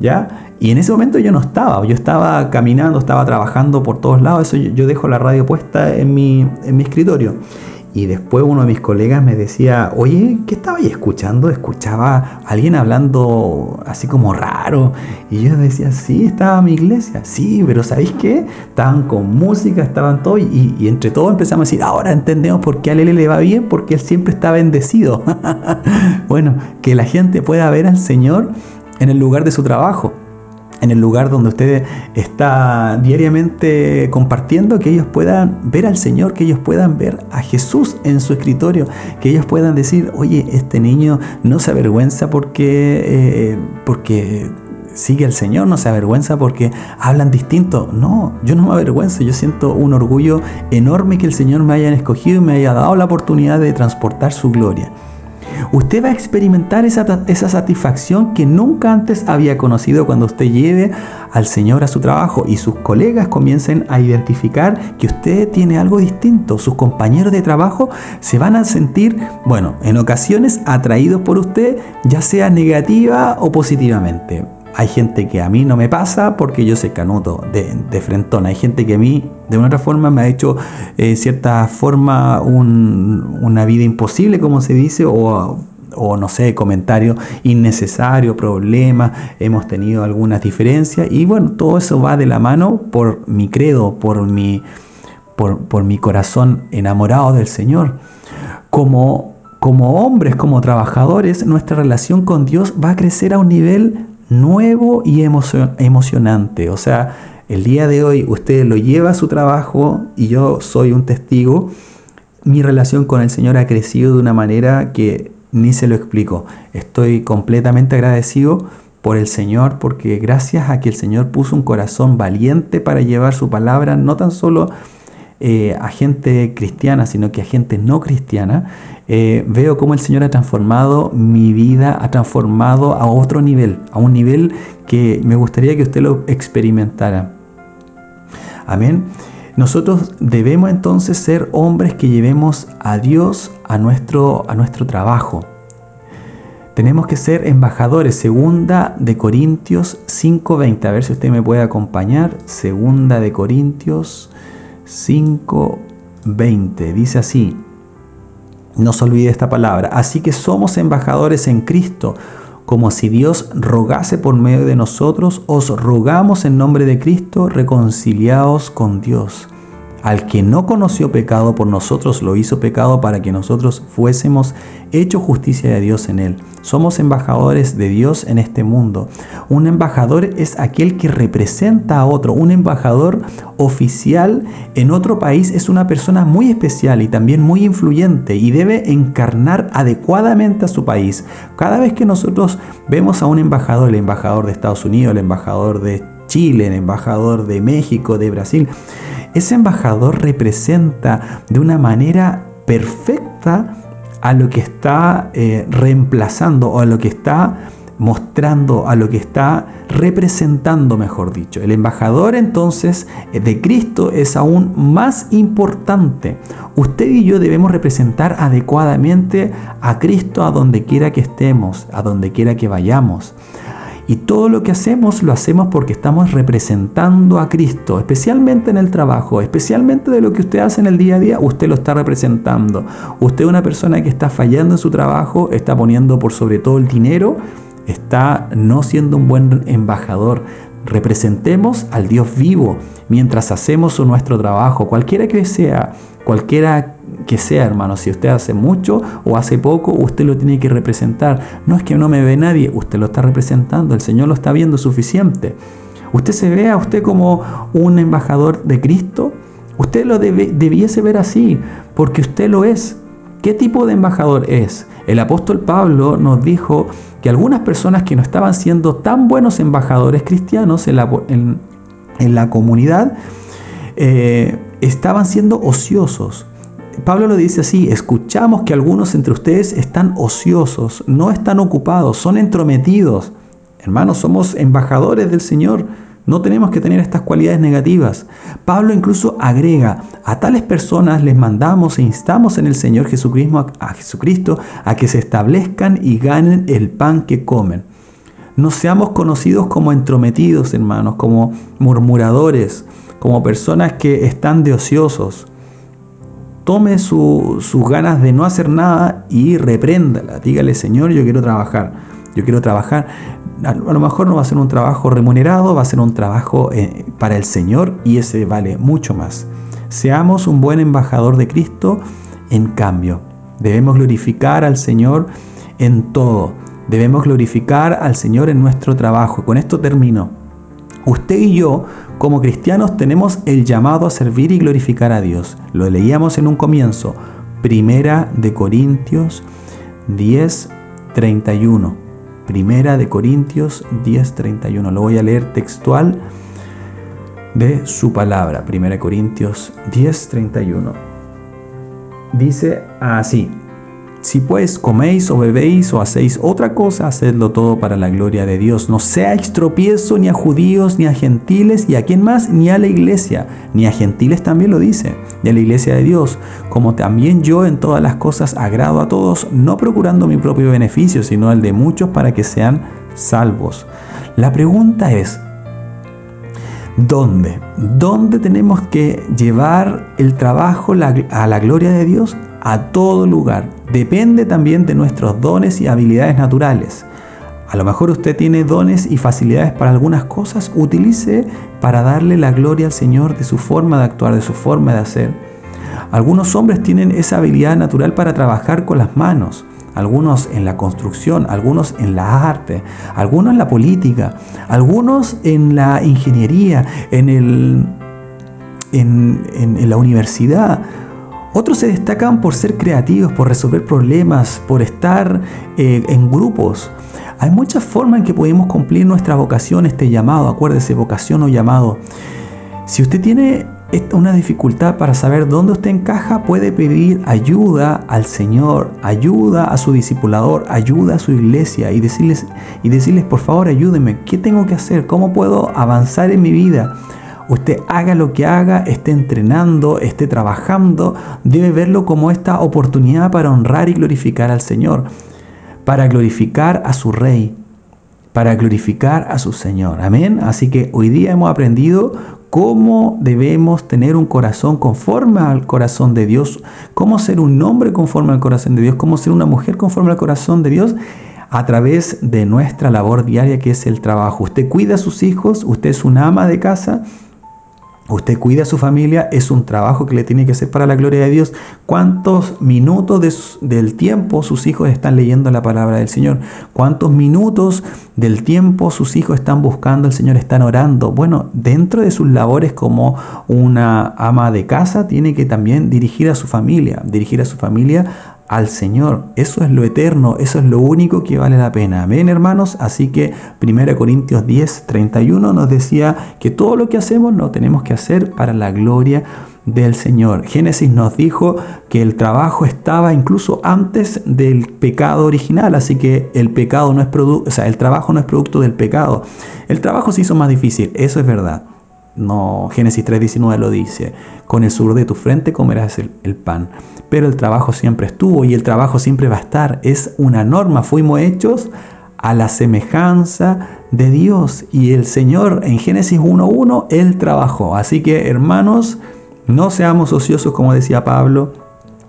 ¿Ya? Y en ese momento yo no estaba, yo estaba caminando, estaba trabajando por todos lados, eso yo, yo dejo la radio puesta en mi, en mi escritorio. Y después uno de mis colegas me decía, oye, ¿qué estaba ahí escuchando? Escuchaba a alguien hablando así como raro. Y yo decía, sí, estaba mi iglesia. Sí, pero ¿sabéis qué? Estaban con música, estaban todos. Y, y entre todos empezamos a decir, ahora entendemos por qué a Lele le va bien, porque él siempre está bendecido. [laughs] bueno, que la gente pueda ver al Señor en el lugar de su trabajo en el lugar donde usted está diariamente compartiendo, que ellos puedan ver al Señor, que ellos puedan ver a Jesús en su escritorio, que ellos puedan decir, oye, este niño no se avergüenza porque, eh, porque sigue al Señor, no se avergüenza porque hablan distinto. No, yo no me avergüenzo, yo siento un orgullo enorme que el Señor me haya escogido y me haya dado la oportunidad de transportar su gloria usted va a experimentar esa, satisfacción que nunca antes había conocido cuando usted lleve al Señor a su trabajo y sus colegas comiencen a identificar que usted tiene algo distinto. Sus compañeros de trabajo se van a sentir, bueno, en ocasiones atraídos por usted, ya sea negativa o positivamente. Hay gente que a mí no me pasa porque yo soy canuto de, de frentón. Hay gente que a mí de una otra forma me ha hecho en cierta forma una vida imposible, como se dice, o, no sé, comentario innecesario, problemas, hemos tenido algunas diferencias y bueno, todo eso va de la mano por mi credo, por mi, por, por mi corazón enamorado del Señor. Como, como hombres, como trabajadores, nuestra relación con Dios va a crecer a un nivel nuevo y emocionante. O sea, el día de hoy usted lo lleva a su trabajo y yo soy un testigo. Mi relación con el Señor ha crecido de una manera que ni se lo explico. Estoy completamente agradecido por el Señor porque gracias a que el Señor puso un corazón valiente para llevar su palabra, no tan solo eh, a gente cristiana, sino que a gente no cristiana, eh, veo cómo el Señor ha transformado mi vida, ha transformado a otro nivel, a un nivel que me gustaría que usted lo experimentara. Amén. Nosotros debemos entonces ser hombres que llevemos a Dios a nuestro, a nuestro trabajo. Tenemos que ser embajadores. Segunda de Corintios 5.20. A ver si usted me puede acompañar. Segunda de Corintios 5.20. Dice así. No se olvide esta palabra. Así que somos embajadores en Cristo. Como si Dios rogase por medio de nosotros, os rogamos en nombre de Cristo, reconciliaos con Dios. Al que no conoció pecado por nosotros lo hizo pecado para que nosotros fuésemos hecho justicia de Dios en él. Somos embajadores de Dios en este mundo. Un embajador es aquel que representa a otro. Un embajador oficial en otro país es una persona muy especial y también muy influyente y debe encarnar adecuadamente a su país. Cada vez que nosotros vemos a un embajador, el embajador de Estados Unidos, el embajador de Chile, el embajador de México, de Brasil, ese embajador representa de una manera perfecta a lo que está eh, reemplazando o a lo que está mostrando, a lo que está representando, mejor dicho. El embajador entonces de Cristo es aún más importante. Usted y yo debemos representar adecuadamente a Cristo a donde quiera que estemos, a donde quiera que vayamos. Y todo lo que hacemos lo hacemos porque estamos representando a Cristo, especialmente en el trabajo, especialmente de lo que usted hace en el día a día, usted lo está representando. Usted una persona que está fallando en su trabajo, está poniendo por sobre todo el dinero, está no siendo un buen embajador. Representemos al Dios vivo mientras hacemos nuestro trabajo, cualquiera que sea, cualquiera que sea, hermano. Si usted hace mucho o hace poco, usted lo tiene que representar. No es que no me ve nadie, usted lo está representando, el Señor lo está viendo suficiente. Usted se ve a usted como un embajador de Cristo. Usted lo debiese ver así, porque usted lo es. ¿Qué tipo de embajador es? El apóstol Pablo nos dijo que algunas personas que no estaban siendo tan buenos embajadores cristianos en la, comunidad eh, estaban siendo ociosos. Pablo lo dice así, escuchamos que algunos entre ustedes están ociosos, no están ocupados, son entrometidos. Hermanos, somos embajadores del Señor, no tenemos que tener estas cualidades negativas. Pablo incluso agrega, a tales personas les mandamos e instamos en el Señor Jesucristo a, Jesucristo a que se establezcan y ganen el pan que comen. No seamos conocidos como entrometidos, hermanos, como murmuradores, como personas que están de ociosos tome sus ganas de no hacer nada y repréndala. Dígale, Señor, yo quiero trabajar. Yo quiero trabajar. A lo mejor no va a ser un trabajo remunerado, va a ser un trabajo eh, para el Señor y ese vale mucho más. Seamos un buen embajador de Cristo en cambio. Debemos glorificar al Señor en todo. Debemos glorificar al Señor en nuestro trabajo. Con esto termino. Usted y yo como cristianos tenemos el llamado a servir y glorificar a Dios. Lo leíamos en un comienzo. Primera de Corintios 10, 31. Primera de Corintios 10, 31. Lo voy a leer textual de su palabra. Primera de Corintios 10, 31. Dice así. Si pues coméis o bebéis o hacéis otra cosa, hacedlo todo para la gloria de Dios. No sea tropiezo ni a judíos, ni a gentiles, y a quien más, ni a la iglesia. Ni a gentiles también lo dice, de la iglesia de Dios. Como también yo en todas las cosas agrado a todos, no procurando mi propio beneficio, sino el de muchos para que sean salvos. La pregunta es, ¿dónde? ¿Dónde tenemos que llevar el trabajo a la gloria de Dios? a todo lugar. Depende también de nuestros dones y habilidades naturales. A lo mejor usted tiene dones y facilidades para algunas cosas, utilice para darle la gloria al Señor de su forma de actuar, de su forma de hacer. Algunos hombres tienen esa habilidad natural para trabajar con las manos, algunos en la construcción, algunos en la arte, algunos en la política, algunos en la ingeniería, en, el, en, en la universidad, otros se destacan por ser creativos, por resolver problemas, por estar eh, en grupos. Hay muchas formas en que podemos cumplir nuestra vocación, este llamado. Acuérdese, vocación o llamado. Si usted tiene una dificultad para saber dónde usted encaja, puede pedir ayuda al Señor, ayuda a su discipulador, ayuda a su iglesia y decirles, y decirles por favor ayúdenme, ¿qué tengo que hacer? ¿Cómo puedo avanzar en mi vida? Usted haga lo que haga, esté entrenando, esté trabajando, debe verlo como esta oportunidad para honrar y glorificar al Señor, para glorificar a su Rey, para glorificar a su Señor. Amén. Así que hoy día hemos aprendido cómo debemos tener un corazón conforme al corazón de Dios, cómo ser un hombre conforme al corazón de Dios, cómo ser una mujer conforme al corazón de Dios a través de nuestra labor diaria que es el trabajo. Usted cuida a sus hijos, usted es un ama de casa, Usted cuida a su familia, es un trabajo que le tiene que hacer para la gloria de Dios. ¿Cuántos minutos del tiempo sus hijos están leyendo la palabra del Señor? ¿Cuántos minutos del tiempo sus hijos están buscando al Señor, están orando? Bueno, dentro de sus labores como una ama de casa, tiene que también dirigir a su familia, dirigir a su familia al Señor. Eso es lo eterno, eso es lo único que vale la pena. Amén, hermanos. Así que 1 Corintios 10, 31 nos decía que todo lo que hacemos lo tenemos que hacer para la gloria del Señor. Génesis nos dijo que el trabajo estaba incluso antes del pecado original, así que el pecado no es o sea, el trabajo no es producto del pecado. El trabajo se hizo más difícil, eso es verdad. No, Génesis 3:19 lo dice, con el sur de tu frente comerás el, pan. Pero el trabajo siempre estuvo y el trabajo siempre va a estar. Es una norma, fuimos hechos a la semejanza de Dios. Y el Señor en Génesis 1.1, Él trabajó. Así que hermanos, no seamos ociosos como decía Pablo.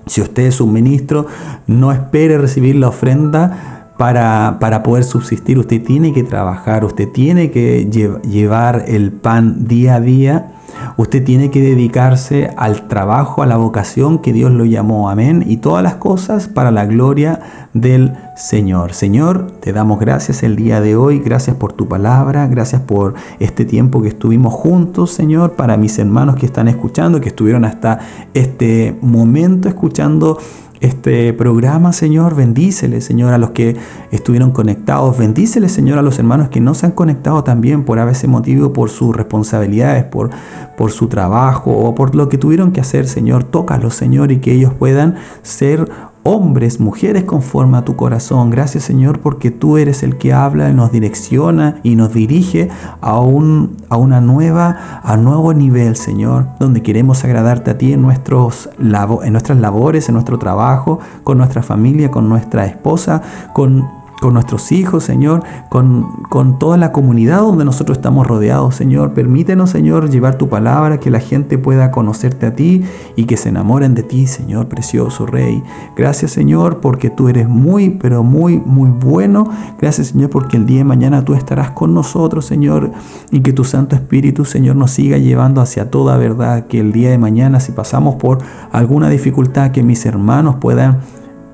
Si usted es un ministro, no espere recibir la ofrenda para, para, poder subsistir. Usted tiene que trabajar, usted tiene que llevar el pan día a día, usted tiene que dedicarse al trabajo, a la vocación que Dios lo llamó, amén, y todas las cosas para la gloria del Señor. Señor, te damos gracias el día de hoy, gracias por tu palabra, gracias por este tiempo que estuvimos juntos, Señor, para mis hermanos que están escuchando, que estuvieron hasta este momento escuchando este programa, Señor. Bendícele, Señor, a los que estuvieron conectados. Bendícele, Señor, a los hermanos que no se han conectado también por a veces motivo, por sus responsabilidades, por, por su trabajo o por lo que tuvieron que hacer, Señor. Tócalos, Señor, y que ellos puedan ser hombres, mujeres conforme a tu corazón. Gracias Señor porque tú eres el que habla y nos direcciona y nos dirige a, un, a una nueva, a nuevo nivel, Señor, donde queremos agradarte a ti en, nuestros, en nuestras labores, en nuestro trabajo, con nuestra familia, con nuestra esposa, con con nuestros hijos, Señor, con, con, toda la comunidad donde nosotros estamos rodeados, Señor. Permítenos, Señor, llevar tu palabra, que la gente pueda conocerte a ti y que se enamoren de ti, Señor, precioso Rey. Gracias, Señor, porque tú eres muy, pero muy, muy bueno. Gracias, Señor, porque el día de mañana tú estarás con nosotros, Señor, y que tu Santo Espíritu, Señor, nos siga llevando hacia toda verdad. Que el día de mañana, si pasamos por alguna dificultad, que mis hermanos puedan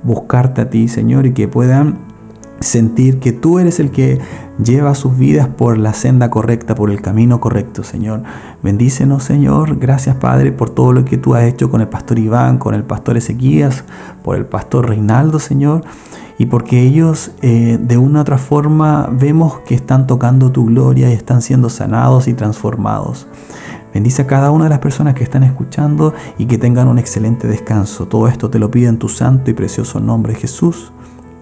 buscarte a ti, Señor, y que puedan sentir que tú eres el que lleva sus vidas por la senda correcta, por el camino correcto, Señor. Bendícenos, Señor. Gracias, Padre, por todo lo que tú has hecho con el pastor Iván, con el pastor Ezequías, por el pastor Reinaldo, Señor. Y porque ellos eh, de una u otra forma vemos que están tocando tu gloria y están siendo sanados y transformados. Bendice a cada una de las personas que están escuchando y que tengan un excelente descanso. Todo esto te lo pido en tu santo y precioso nombre, Jesús.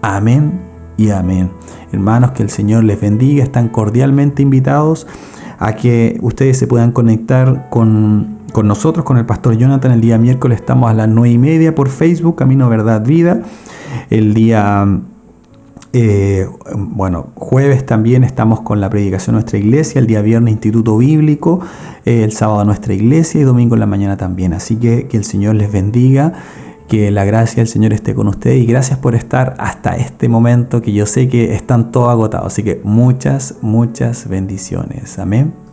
Amén y amén. Hermanos, que el Señor les bendiga. Están cordialmente invitados a que ustedes se puedan conectar con, nosotros, con el pastor Jonathan. El día miércoles estamos a las 9 y media por Facebook, Camino Verdad Vida. El día, eh, bueno, jueves también estamos con la predicación de nuestra iglesia. El día viernes Instituto Bíblico. Eh, el sábado nuestra iglesia y domingo en la mañana también. Así que que el Señor les bendiga. Que la gracia del Señor esté con ustedes y gracias por estar hasta este momento que yo sé que están todos agotados. Así que muchas, muchas bendiciones. Amén.